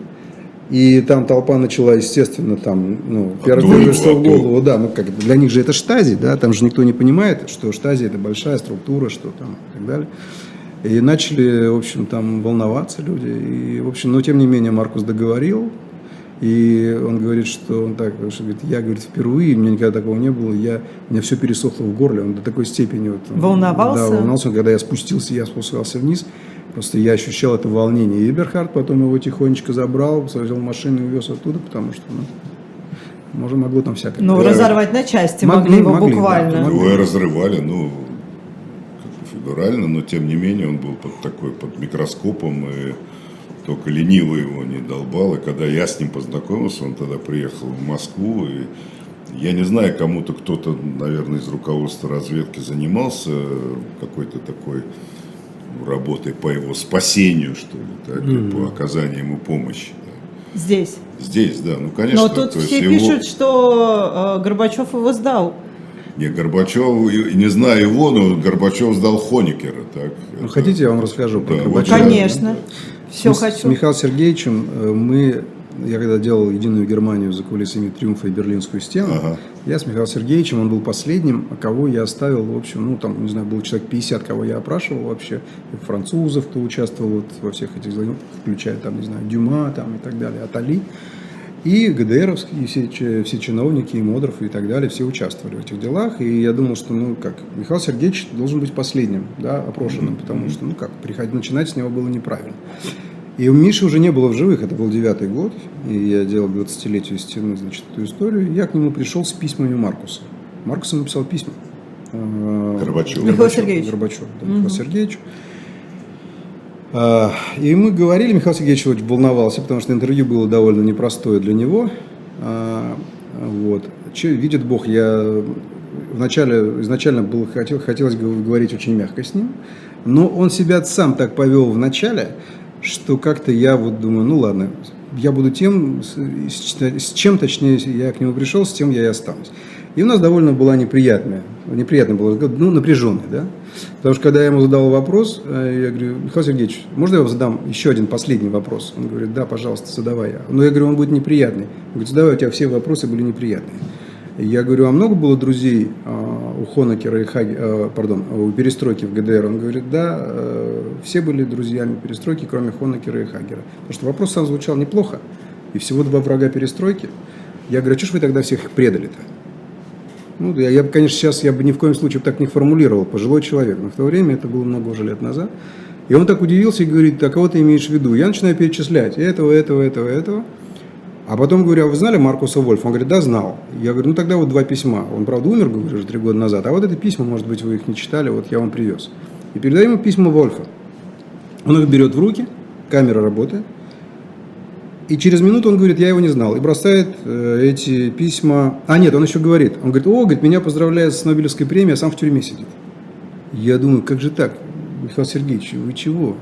И там толпа начала, естественно, там, ну, первое, что в голову, да, ну, как, для них же это штази, да, там же никто не понимает, что штази это большая структура, что там, и так далее. И начали, в общем, там волноваться люди. И, в общем, но тем не менее Маркус договорил. И он говорит, что он так, что, говорит, я, говорит, впервые, у меня никогда такого не было, я, у меня все пересохло в горле, он до такой степени вот, Волновался? Да, волновался, когда я спустился, я спускался вниз, просто я ощущал это волнение. И Эберхард потом его тихонечко забрал, взял машину и увез оттуда, потому что, ну, может, могло там всякое. Ну, Да. разорвать на части Могли, могли его могли, да, буквально. могли. Его и разрывали, ну, фигурально, но тем не менее он был под такой, под микроскопом, и только лениво его не долбал. И когда я с ним познакомился, он тогда приехал в Москву, и я не знаю, кому-то кто-то, наверное, из руководства разведки занимался какой-то такой работой по его спасению, что ли, так, и по оказанию ему помощи. да. Здесь. Здесь, да, ну, конечно. Но тут все его- пишут, что э, Горбачев его сдал. Не, Горбачев, не знаю его, но Горбачев сдал Хоникера, так? Ну, Это- хотите, я вам расскажу про Да, Горбачева? Конечно. Все с, хочу. С Михаилом Сергеевичем э, мы, я когда делал «Единую Германию» за кулисами «Триумфа» и «Берлинскую стену», Ага. я с Михаилом Сергеевичем, он был последним, кого я оставил, в общем, ну, там, не знаю, было человек 50, кого я опрашивал вообще, и французов, кто участвовал вот во всех этих, делах, включая, там, не знаю, Дюма там, и так далее, Атали. И ГДРовские, и все, все чиновники, и Модров, и так далее, все участвовали в этих делах. И я думал, что, ну, как, Михаил Сергеевич должен быть последним, да, опрошенным, потому что, ну, как, приходить, начинать с него было неправильно. И у Миши уже не было в живых, это был девятый год, и я делал к 20-летию стены, значит, эту историю. Я к нему пришел с письмами Маркуса. Маркус ему написал письма. Э, Горбачеву. Михаил Сергеевич. Горбачев, да, Михаил Сергеевичу. А, И мы говорили, Михаил Сергеевич очень волновался, потому что интервью было довольно непростое для него. А, Вот. Че, видит Бог, я вначале, изначально было, хотел, хотелось говорить очень мягко с ним, но он себя сам так повел в начале, что как-то я вот думаю, ну ладно, я буду тем, с, чем точнее я к нему пришел, с тем я и останусь. И у нас довольно была неприятная, неприятный был ну, напряженный, да. Потому что когда я ему задал вопрос, э, я говорю, Михаил Сергеевич, можно я вам задам еще один последний вопрос? Он говорит, да, пожалуйста, задавай. Но я говорю, он будет неприятный. Он говорит, задавай, у тебя все вопросы были неприятные. Я говорю, а много было друзей а, у Хонекера и Хаги, а, пардон, у перестройки в ГДР? Он говорит, да, э, все были друзьями перестройки, кроме Хонекера и Хагера. Потому что вопрос сам звучал неплохо. И всего два врага перестройки. Я говорю, а что ж вы тогда всех их предали-то? Ну, я, я конечно, сейчас я бы ни в коем случае так не формулировал, пожилой человек, но в то время, это было много уже лет назад, и он так удивился и говорит, а кого ты имеешь в виду? Я начинаю перечислять этого, этого, этого, этого, а потом говорю, а вы знали Маркуса Вольфа? Он говорит, да, знал. Я говорю, ну тогда вот два письма. Он, правда, умер, говорю, уже три года назад, а вот это письма, может быть, вы их не читали, вот я вам привез. И передаю ему письма Вольфа. Он их берет в руки, камера работает, и через минуту он говорит, я его не знал, и бросает э, эти письма. А нет, он еще говорит, он говорит, о, говорит, меня поздравляют с Нобелевской премией, а сам в тюрьме сидит. Я думаю, как же так, Михаил Сергеевич, вы чего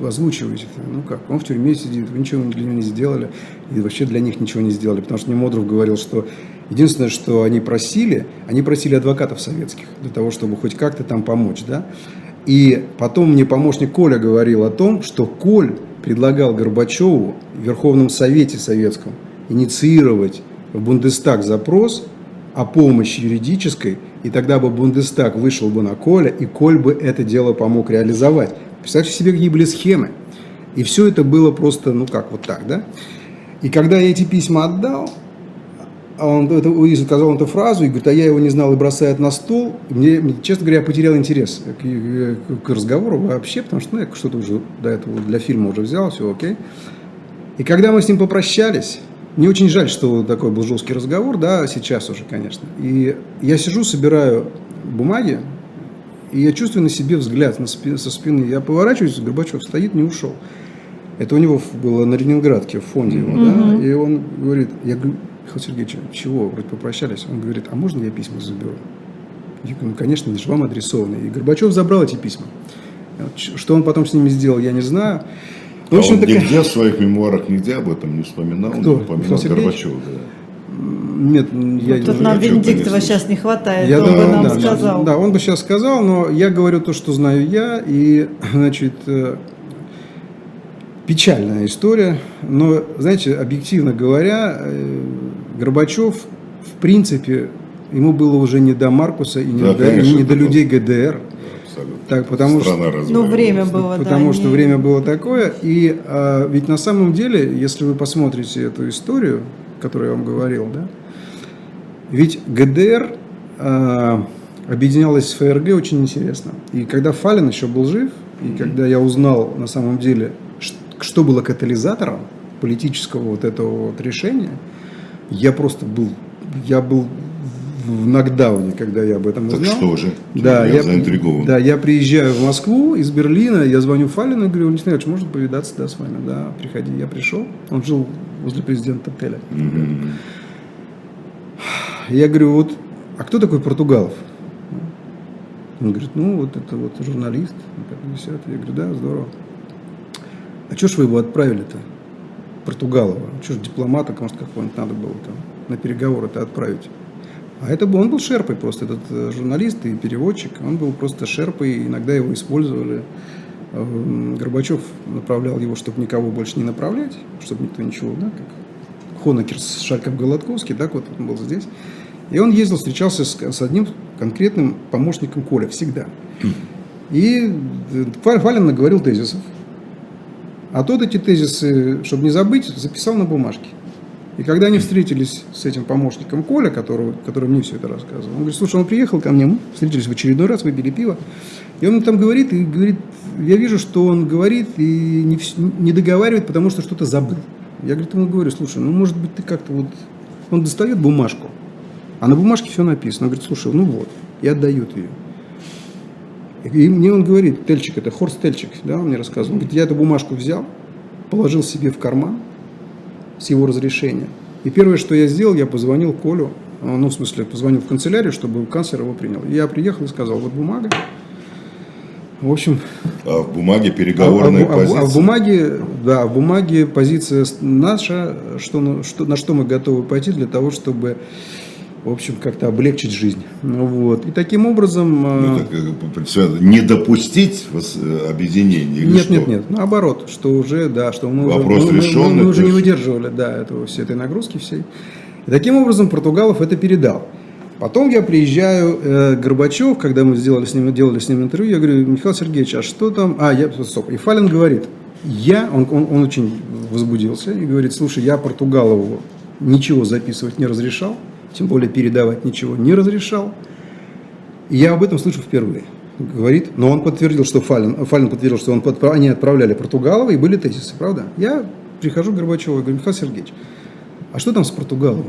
озвучиваете-то? Ну как, он в тюрьме сидит, вы ничего для него не сделали, и вообще для них ничего не сделали, потому что мне Модров говорил, что единственное, что они просили, они просили адвокатов советских для того, чтобы хоть как-то там помочь, да. И потом мне помощник Коля говорил о том, что Коль предлагал Горбачеву в Верховном Совете Советском инициировать в Бундестаг запрос о помощи юридической, и тогда бы Бундестаг вышел бы на Коля, и Коль бы это дело помог реализовать. Представьте себе, какие были схемы. И все это было просто, ну как, вот так, да? И когда я эти письма отдал, а он это, и сказал эту фразу, и говорит, а я его не знал и бросает на стол. Мне, честно говоря, я потерял интерес к- к разговору вообще, потому что ну, я что-то уже до этого для фильма уже взял, все окей. И когда мы с ним попрощались, мне очень жаль, что такой был жесткий разговор, да, сейчас уже, конечно. И я сижу, собираю бумаги, и я чувствую на себе взгляд на спи- со спины. Я поворачиваюсь, Горбачев стоит, не ушел. Это у него было на Ленинградке, в фонде его, да, и он говорит, я говорю, Михаил Сергеевич, чего, вроде попрощались? Он говорит, а можно я письма заберу? Я говорю, ну, конечно, они же вам адресованы. И Горбачев забрал эти письма. Что он потом с ними сделал, я не знаю. Ну, в А общем, он такая- нигде в своих мемуарах нигде об этом не вспоминал, Кто? не упоминал? Горбачева. Да. Нет, я Вот тут не- нам я Венедиктова сейчас не хватает, Я он бы думаю, нам да, да, сказал. Да, он бы сейчас сказал, но я говорю то, что знаю я, и, значит, э, печальная история, но, знаете, объективно говоря, э, Горбачев, в принципе, ему было уже не до Маркуса и не, Да, до, конечно, и не до людей ГДР. Абсолютно. Так, потому что- Страна Ну, разваливалась. время было, да. Потому что не- время было такое. И а, ведь на самом деле, если вы посмотрите эту историю, которую я вам говорил, да, ведь ГДР а, объединялась с ФРГ очень интересно. И когда Фалин еще был жив, и когда я узнал на самом деле, что было катализатором политического вот этого вот решения, я просто был, я был в нокдауне, когда я об этом Так узнал. что же? Да, я, я, заинтригован. да, я приезжаю в Москву из Берлина, я звоню Фалину и говорю, Валентин Ильич, можно повидаться да, с вами? Да, приходи. Я пришел, он жил возле президента отеля. Мгм. Я говорю, вот, а кто такой Португалов? Он говорит, ну, вот это вот журналист. пятое, десятое». Я говорю, да, здорово. А что ж вы его отправили-то? Португалова. Что ж дипломата, может, какого-нибудь надо было там на переговоры-то отправить. А это был, он был шерпой просто, этот э, журналист и переводчик, он был просто шерпой, иногда его использовали. Эм, Горбачев направлял его, чтобы никого больше не направлять, чтобы никто ничего, да, как Хонекер с Шарков Голодковский, так вот он был здесь. И он ездил, встречался с, с одним конкретным помощником Коля всегда. И э, Фа- Фалин наговорил тезисов. А тот эти тезисы, чтобы не забыть, записал на бумажке. И когда они встретились с этим помощником Коля, которого, который мне все это рассказывал, он говорит, слушай, он приехал ко мне, мы встретились в очередной раз, выпили пиво, и он там говорит, и говорит, я вижу, что он говорит и не, не договаривает, потому что что-то забыл. Я говорит, ему говорю, слушай, ну может быть ты как-то вот... Он достает бумажку, а на бумажке все написано. Он говорит, слушай, ну вот, и отдают ее. И мне он говорит, Тельчик, это Хорст Тельчик, да, он мне рассказывал. Он говорит, я эту бумажку взял, положил себе в карман с его разрешения. И первое, что я сделал, я позвонил Колю, а, ну, в смысле, позвонил в канцелярию, чтобы канцлер его принял. Я приехал и сказал, вот бумага. В общем, А в бумаге а, переговорная а а позиция. а в бумаге, да, в бумаге позиция наша, что, что, на что мы готовы пойти для того, чтобы, в общем, как-то облегчить жизнь. Ну, вот. И таким образом... Ну, э, так, э, не допустить э, объединения или Нет, что? нет, нет, наоборот, что уже, да, что мы уже, Вопрос мы- мы- мы, уже не выдерживали, да, этого, всей этой нагрузки всей. И таким образом Португалов это передал. Потом я приезжаю, э, Горбачев, когда мы сделали с ним, делали с ним интервью, я говорю, Михаил Сергеевич, а что там? А, я, стоп, и Фалин говорит, я, он, он, он очень возбудился и говорит, слушай, я Португалову ничего записывать не разрешал, тем более передавать ничего не разрешал. Я об этом слышу впервые. Говорит, но он подтвердил, что Фалин, Фалин подтвердил, что он подпра- они отправляли Португалова, и были тезисы, правда? Я прихожу к Горбачеву и говорю, Михаил Сергеевич, а что там с Португаловым?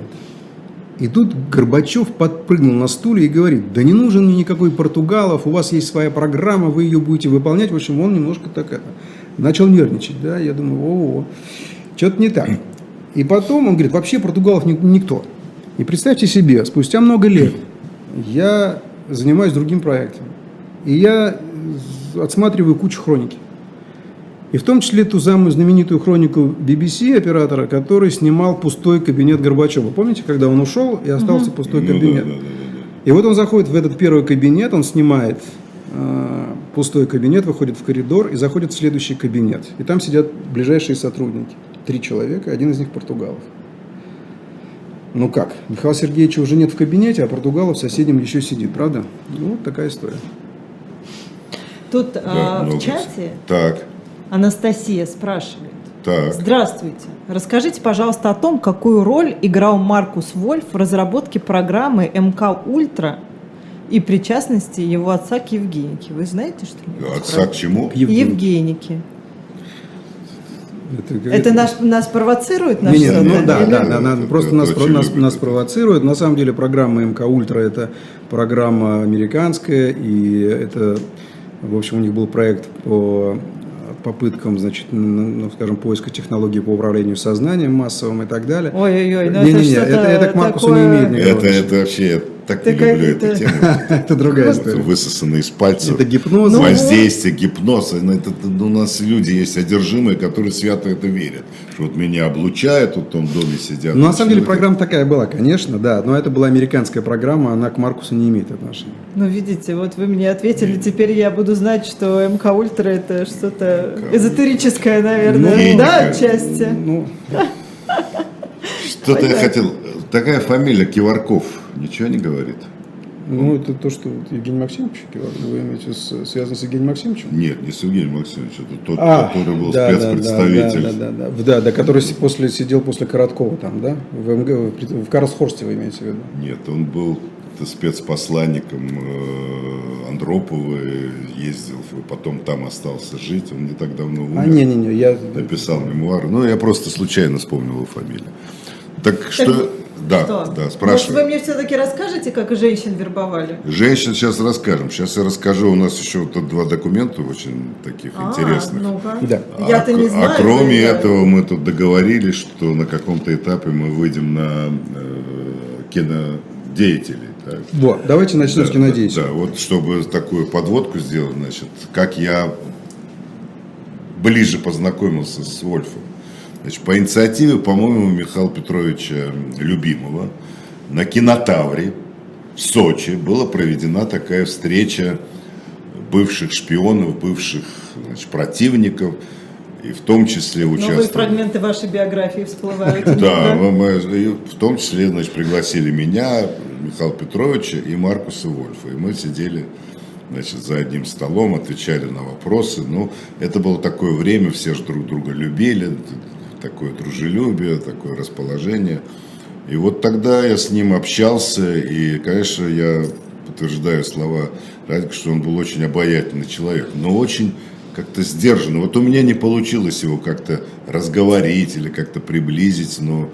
И тут Горбачев подпрыгнул на стуле и говорит, да не нужен мне никакой Португалов, у вас есть своя программа, вы ее будете выполнять. В общем, он немножко так это, начал нервничать, да, я думаю, о, что-то не так. И потом он говорит, вообще Португалов ни- никто. И представьте себе, спустя много лет я занимаюсь другим проектом. И я отсматриваю кучу хроники. И в том числе ту самую знаменитую хронику BBC оператора, который снимал пустой кабинет Горбачева. Помните, когда он ушел и остался пустой Ну кабинет? да, да, да. И вот он заходит в этот первый кабинет, он снимает э, пустой кабинет, выходит в коридор и заходит в следующий кабинет. И там сидят ближайшие сотрудники. Три человека, один из них португалов. Ну как? Михаила Сергеевича уже нет в кабинете, а Португалов в соседнем еще сидит, правда? Ну, вот такая история. Тут Да, а, в чате Так, Анастасия спрашивает. так. Здравствуйте. Расскажите, пожалуйста, о том, какую роль играл Маркус Вольф в разработке программы МК Ультра и причастности его отца к Евгенике. Вы знаете что-нибудь? Отца к чему? К Евгению. Евгенике. Это, Это нас, нас провоцирует на Не, не, что-то? ну да, да, да, она Это- просто нас, нас, нас провоцирует. На самом деле программа МК Ультра это программа американская, и это, в общем, у них был проект по попыткам, значит, ну, скажем, поиска технологий по управлению сознанием массовым и так далее. Ой-ой-ой, ну Не-не-не, это что-то это- это к Маркусу не такое- имеет никакого Это, это вообще так не люблю эту тему. Это другая история. Высосано из пальцев. Это гипноз. Ну, Воздействие, гипноз. Ну, у нас люди есть одержимые, которые свято это верят. Что вот меня облучают, вот в том доме сидят. Ну, на самом деле программа такая была, конечно, да, но это была американская программа, она к Маркусу не имеет отношения. Ну, видите, вот вы мне ответили, теперь я буду знать, что МК Ультра это что-то эзотерическое, наверное, Ну, да, отчасти. Ну, Что-то я хотел. Такая фамилия Киварков ничего не говорит? ну, это то, что вот Евгений Максимович, вы имеете связано с Евгением Максимовичем? Нет, не с Евгением Максимовичем. Это тот, А, который был да, да, спецпредставитель. Да, да, да, да, да, да, который после, сидел после Короткова там, да? В, МГ, в, в Карлсхорсте вы имеете в виду? Нет, он был спецпосланником э, Андропова, ездил, потом там остался жить. Он не так давно умер. А, не-не-не, я... написал мемуары. Ну, я просто случайно вспомнил его фамилию. Так что, да, Что? да, Может, вы мне все-таки расскажете, как женщин вербовали? Женщин сейчас расскажем. Сейчас я расскажу. У нас еще вот два документа очень таких А, интересных. ну-ка. Да. Я-то а, не к- знаю. а кроме да. этого мы тут договорились, что на каком-то этапе мы выйдем на э, кинодеятелей. так. Вот, давайте начнем с Да, кинодействия. Да, вот чтобы такую подводку сделать, значит, как я ближе познакомился с Вольфом. Значит, по инициативе, по-моему, Михаила Петровича Любимого на кинотавре в Сочи была проведена такая встреча бывших шпионов, бывших значит, противников, и в том числе Новые участвовали... фрагменты вашей биографии всплывают. Да, в том числе, значит, пригласили меня, Михаила Петровича и Маркуса Вольфа. И мы сидели, значит, за одним столом, отвечали на вопросы. Ну, это было такое время, все же друг друга любили, такое дружелюбие, такое расположение. И вот тогда я с ним общался, и, конечно, я подтверждаю слова Радика, что он был очень обаятельный человек, но очень как-то сдержанный. Вот у меня не получилось его как-то разговорить или как-то приблизить, но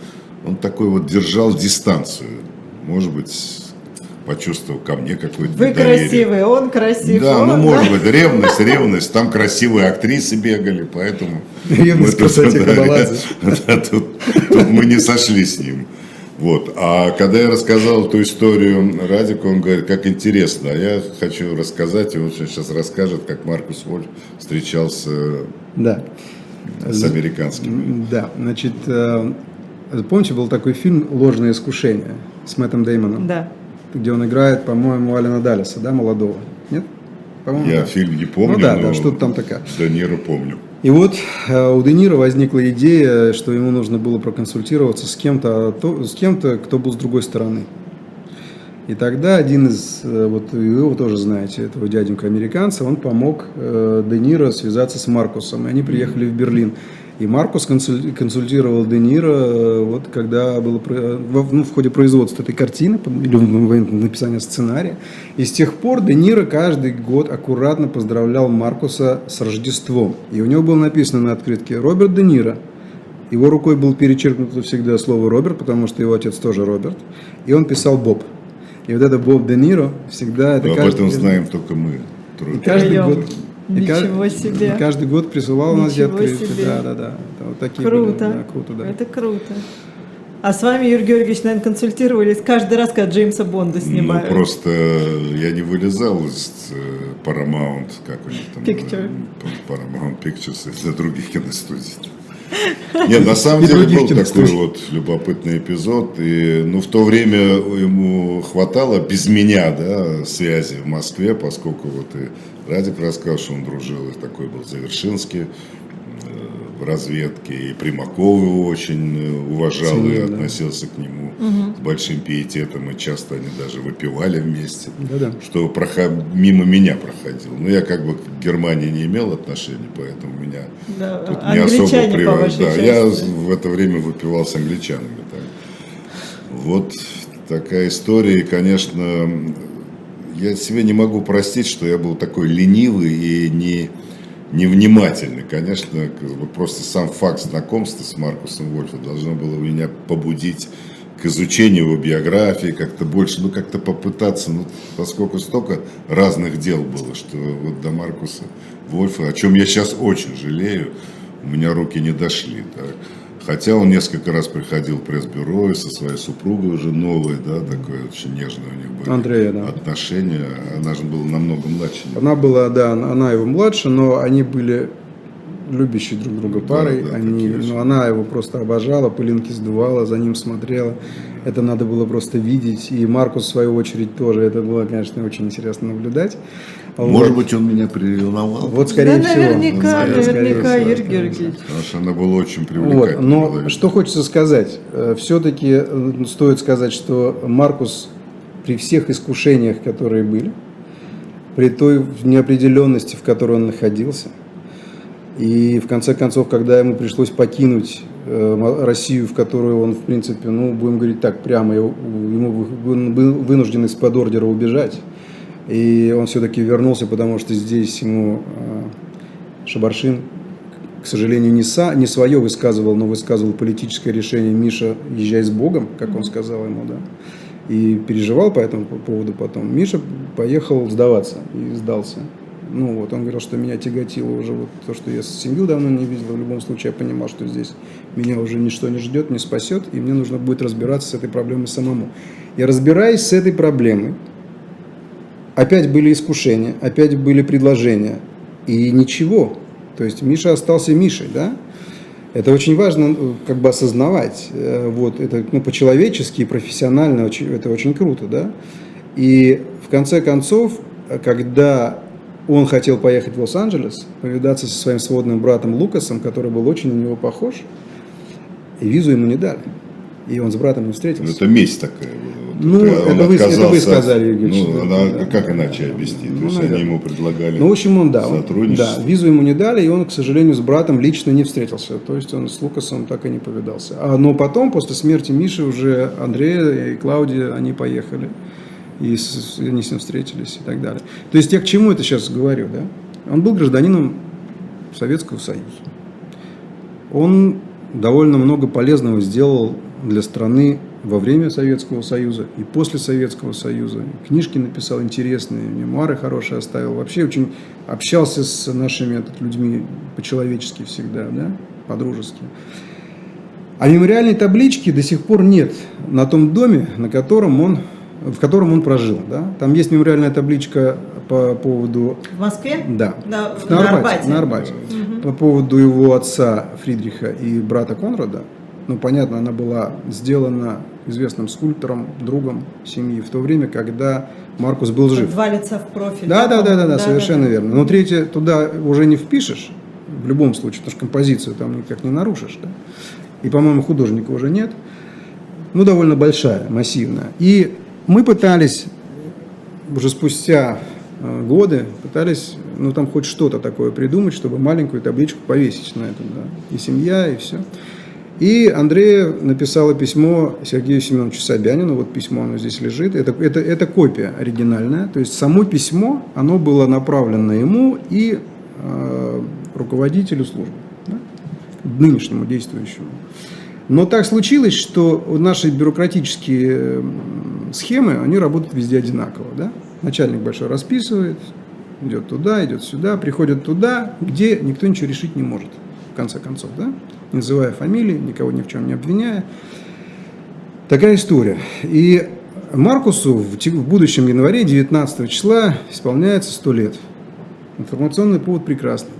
он такой вот держал дистанцию. Может быть, почувствовал ко мне какое-то Вы недоверие. красивый, он красив. Да, он, ну может быть, ревность, ревность. Там красивые актрисы бегали, поэтому... Ревность мы тут, к красоте да, да, тут, тут мы не сошли с ним. Вот. А когда я рассказал эту историю Радику, он говорит, как интересно. А я хочу рассказать, и он сейчас расскажет, как Маркус Вольф встречался Да. с американскими. Да, значит, э, помните, был такой фильм «Ложное искушение» с Мэттом Деймоном, Да. Где он играет, по-моему, Алина Даллеса, да, молодого? Нет? По-моему, Я да. фильм не помню, Ну да, да, что-то там такое. Де Ниро помню. И вот э, у Де Ниро возникла идея, что ему нужно было проконсультироваться с кем-то, а с кем-то, кто был с другой стороны. И тогда один из, э, вот вы его тоже знаете, этого дяденька американца, он помог э, Де Ниро связаться с Маркусом. И они приехали в Берлин. И Маркус консуль- консультировал Де Ниро, э, вот когда было ну, в ходе производства этой картины, или в момент написания сценария. И с тех пор Де Ниро каждый год аккуратно поздравлял Маркуса с Рождеством. И у него было написано на открытке «Роберт Де Ниро». Его рукой был перечеркнуто всегда слово Роберт, потому что его отец тоже Роберт. И он писал Боб. И вот это Боб Де Ниро всегда... Это Но об каждый- этом знаем только мы. И трое. каждый Втроем. Год... и Ничего себе. и каждый год присылал нас Ничего открытки. себе. Да, да, да. Вот такие Круто. были, да, круто, да. Это круто. А с вами, Юрий Георгиевич, наверное, консультировались каждый раз, когда Джеймса Бонда снимают. Ну, просто я не вылезал из э, Paramount, как у них там? Picture. э, Paramount Pictures из-за других киностудий. Нет, на самом деле был такой вот любопытный эпизод. И, ну, в то время ему хватало без меня, да, связи в Москве, поскольку вот и Радик рассказал, что он дружил, и такой был Завершинский э, в разведке, и Примаков его очень э, уважал и Ценил, да. относился к нему с большим пиететом, и часто они даже выпивали вместе Да-да. что проход- мимо меня проходил. Но я как бы к Германии не имел отношения, поэтому меня Да, тут не особо приводит. Да, я части. в это время выпивал с англичанами. так. Вот такая история, и, конечно, я себе не могу простить, что я был такой ленивый и не невнимательный. Конечно, просто сам факт знакомства с Маркусом Вольфом должно было меня побудить к изучению его биографии, как-то больше, ну, как-то попытаться, ну, поскольку столько разных дел было, что вот до Маркуса Вольфа, о чем я сейчас очень жалею, у меня руки не дошли. так. Хотя он несколько раз приходил в пресс-бюро и со своей супругой уже новой, да, такое очень нежное у них были Андрея, да. отношения. Она же была намного младше. Она была, да, она его младше, но они были любящие друг друга парой. да, они, такие очень. ну, она его просто обожала, пылинки сдувала, за ним смотрела. Это надо было просто видеть. И Маркус, в свою очередь, тоже. Это было, конечно, очень интересно наблюдать. Может Вот. быть, он меня приревновал. Вот, скорее да, всего. наверняка, скорее наверняка, всего. Юрий Георгиевич. Потому что она была очень Вот, привлекательной. но человек. что хочется сказать, все-таки стоит сказать, что Маркус при всех искушениях, которые были, при той неопределенности, в которой он находился, и в конце концов, когда ему пришлось покинуть э, Россию, в которую он, в принципе, ну, будем говорить так прямо, его- ему он был вынужден из-под ордера убежать, и он все-таки вернулся, потому что здесь ему э, Шабаршин к сожалению, не, са, не свое высказывал, но высказывал политическое решение Миша «Езжай с Богом», как он сказал ему, да. И переживал по этому по- поводу потом. Миша поехал сдаваться и сдался. Ну вот, он говорил, что меня тяготило уже вот то, что я семью давно не видел. В любом случае я понимал, что здесь меня уже ничто не ждет, не спасет, и мне нужно будет разбираться с этой проблемой самому. И разбираясь с этой проблемой, опять были искушения, опять были предложения, и ничего. То есть Миша остался Мишей, да? Это очень важно э, как бы осознавать. Э, Вот, это ну, по-человечески и профессионально очень, это очень круто, да? И в конце концов, когда он хотел поехать в Лос-Анджелес, повидаться со своим сводным братом Лукасом, который был очень на него похож, и визу ему не дали. И он с братом не Ну, встретился. это месть такая была. Ну, он это вы- это вы сказали, Ильич, Ну, она, да. как иначе объяснить? Ну, То есть наверное. они ему предлагали Ну, в общем, он, да, он- да, сотрудничество. визу ему не дали, и он, к сожалению, с братом лично не встретился. То есть он с Лукасом так и не повидался. А, но потом, после смерти Миши, уже Андрея и Клаудия, они поехали. И с- они с ним встретились и так далее. То есть я к чему это сейчас говорю, да? Он был гражданином Советского Союза. Он довольно много полезного сделал для страны во время Советского Союза и после Советского Союза. Книжки написал интересные, мемуары хорошие оставил. Вообще очень общался с нашими тут, людьми по-человечески всегда, да, по-дружески. А мемориальной таблички до сих пор нет на том доме, на котором он, в котором он прожил. Да? Там есть мемориальная табличка по поводу В Москве? да. На, на Арбате, на Арбате. По поводу его отца Фридриха и брата Конрада, ну, понятно, она была сделана известным скульптором, другом семьи в то время, когда Маркус был жив. Два лица в профиль. Да, да, да, да, да, совершенно верно. Но третье туда уже не впишешь, в любом случае, потому что композицию там никак не нарушишь. Да? И, по-моему, художника уже нет. Ну, довольно большая, массивная. И мы пытались уже спустя э, годы, пытались, ну, там хоть что-то такое придумать, чтобы маленькую табличку повесить на этом, да. И семья, и все. И Андрея написала письмо Сергею Семеновичу Собянину, вот письмо, оно здесь лежит, это, это, это копия оригинальная, то есть само письмо, оно было направлено ему и э, руководителю службы, да, нынешнему действующему. Но так случилось, что наши бюрократические схемы, они работают везде одинаково. Да? Начальник большой расписывает, идет туда, идет сюда, приходит туда, где никто ничего решить не может, в конце концов. Да? Не называя фамилии, никого ни в чем не обвиняя. Такая история. И Маркусу в будущем январе 19 числа исполняется 100 лет. Информационный повод прекрасный.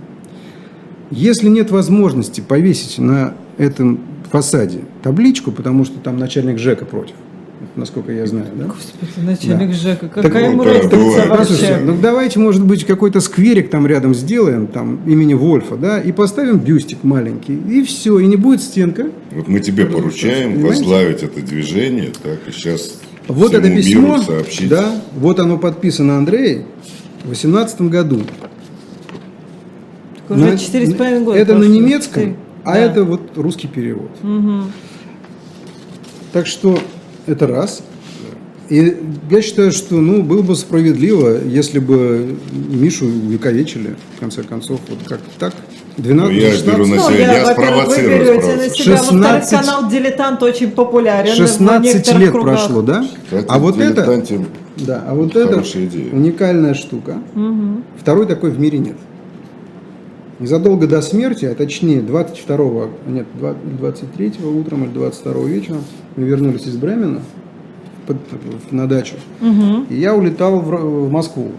Если нет возможности повесить на этом фасаде табличку, потому что там начальник ЖЭКа против, насколько я знаю, да? Господи, начальник Да. ЖЭКа, Так какая бывает. Послушайте, вообще? ну давайте, может быть, какой-то скверик там рядом сделаем, там имени Вольфа, да, и поставим бюстик маленький, и все, и не будет стенка. Вот мы тебе поручаем Понимаете? возглавить это движение, так, и сейчас Вот всему это письмо, миру сообщить. да, вот оно подписано Андрей в 18 году. Уже На- четыре с половиной года Это на прошло. немецком, Четыре. а Да. это вот русский перевод. Мгм. Так что это раз. И я считаю, что ну, было бы справедливо, если бы Мишу увековечили, в конце концов, вот как так. 12, Ну, я 16, беру на Ну, себя, я во-первых, спровоцирую Вы берете на себя, во-вторых, 16 канал «Дилетант» очень популярен. в 16 некоторых лет кругах. прошло, да? Кстати, а вот это, да, а вот это идея. уникальная штука. Мгм. Второй такой в мире нет. Незадолго до смерти, а точнее 22 нет, 23 утром или 22 вечером мы вернулись из Бремена под- на дачу. Мгм. И я улетал в, в Москву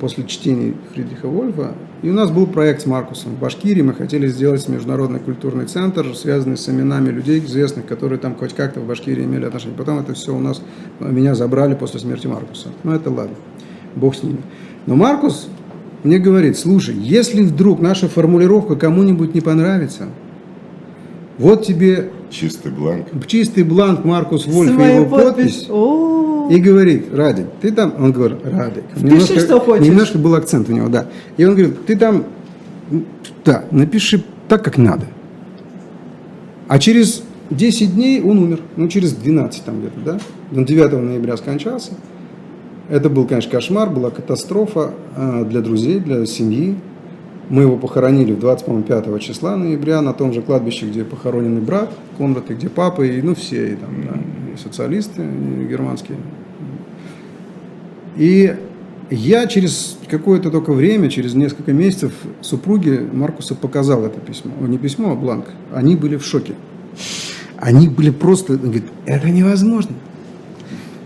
после чтения Фридриха Вольфа. И у нас был проект с Маркусом. В Башкирии мы хотели сделать международный культурный центр, связанный с именами людей известных, которые там хоть как-то в Башкирии имели отношение. Потом это все у нас, меня забрали после смерти Маркуса. Ну это ладно, бог с ними. Но Маркус мне говорит, слушай, если вдруг наша формулировка кому-нибудь не понравится, вот тебе Чистый бланк. чистый бланк Маркус Вольф и его подпись. О, И говорит, Радик, ты там, он говорит, Радик. Впиши, что хочешь. Немножко был акцент у него, да. И он говорит, ты там, да, напиши так, как надо. А через 10 дней он умер, ну через 12 там где-то, да. Он 9 ноября скончался. Это был, конечно, кошмар, была катастрофа э, для друзей, для семьи. Мы его похоронили в 25 числа ноября на том же кладбище, где похоронен брат Конрад, и где папа, и ну все, и там, да, и социалисты и германские. И я через какое-то только время, через несколько месяцев супруге Маркуса показал это письмо. Не письмо, а бланк. Они были в шоке. Они были просто, он говорит, это невозможно.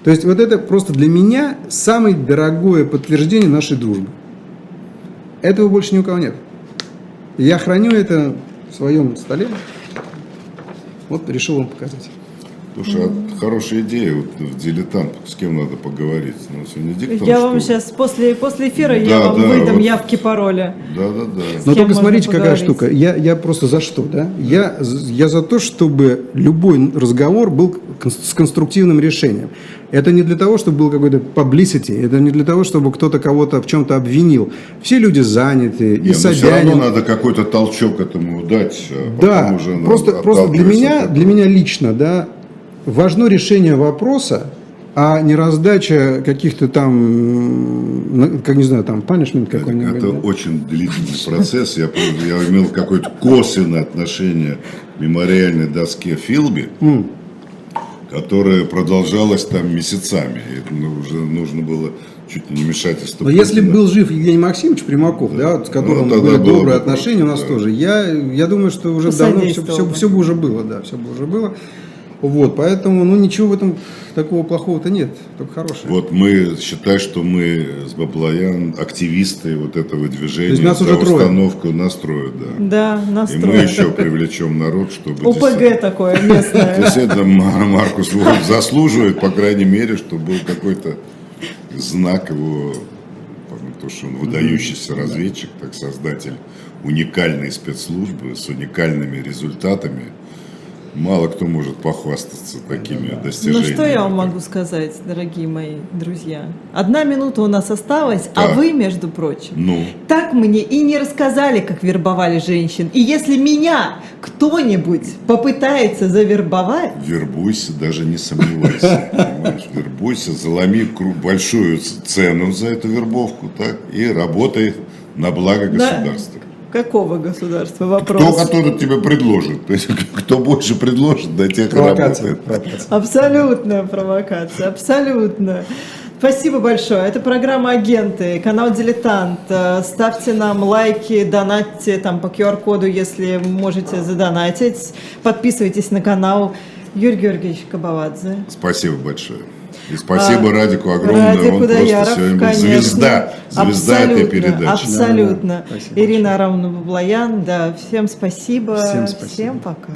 То есть вот это просто для меня самое дорогое подтверждение нашей дружбы. Этого больше ни у кого нет. Я храню это в своем столе. Вот решил вам показать. Слушай, а хорошая идея, вот в дилетант, с кем надо поговорить? Ну, сегодня диктор, я что вам ли? сейчас после, после эфира я Да, вам да, выдам вот. явки пароля. Да-да-да. С Но кем только смотрите, какая поговорить? штука. Я, я просто за что, да? Я, я за то, чтобы любой разговор был с конструктивным решением. Это не для того, чтобы был какой-то publicity, это не для того, чтобы кто-то кого-то в чем-то обвинил. Все люди заняты, и Не, но все равно Собянин. надо какой-то толчок этому дать, а Да, потом уже просто, просто для меня, для меня лично, да, важно решение вопроса, а не раздача каких-то там, как не знаю, там, punishment какой-нибудь. Это да. очень длительный процесс. Я, помню, я имел какое-то косвенное отношение к мемориальной доске Филби, М. которая продолжалась там месяцами. И это, ну, уже нужно было чуть ли не вмешательство. Но если бы был жив Евгений Максимович Примаков, да, вот с которым Ну, были было добрые бы отношения у нас да. тоже, я, я думаю, что уже давно все, все, бы. все бы уже было, да, все бы уже было. Вот, поэтому, ну, ничего в этом такого плохого-то нет, только хорошее. Вот мы считаем, что мы с Баблоян активисты вот этого движения. То есть нас за уже трое. установку настроят, да. Да, И настроен. мы еще привлечем народ, чтобы... ОПГ такое местное. Действительно, Мар- Маркус Вольф заслуживает, по крайней мере, чтобы был какой-то знак его, то, что он выдающийся разведчик, так создатель уникальной спецслужбы с уникальными результатами. Мало кто может похвастаться такими Ну достижениями. что я вам могу сказать, дорогие мои друзья? Одна минута у нас осталась, а Так. вы, между прочим, Ну, так мне и не рассказали, как вербовали женщин. И если меня кто-нибудь попытается завербовать, вербуйся, даже не сомневайся. Понимаешь? Вербуйся, заломи большую цену за эту вербовку, так, и работай на благо Да. Какого государства вопрос? Кто, который тебе предложит? То есть, кто больше предложит, до тех Провокация, работает. провокация. Абсолютная провокация, абсолютно. Спасибо большое. Это программа «Агенты», канал «Дилетант». Э, Ставьте нам лайки, донатьте там по QR-коду, если можете задонатить. Подписывайтесь на канал. Юрий Георгиевич Кабаладзе. Спасибо большое. И спасибо А, Радику огромное. Радик Он просто Удаяров, сегодня был конечно. звезда, звезда этой Абсолютно, передачи. Абсолютно. Да, да. Спасибо Ирина Арамовна Баблоян, да, всем спасибо. Всем спасибо. Всем пока.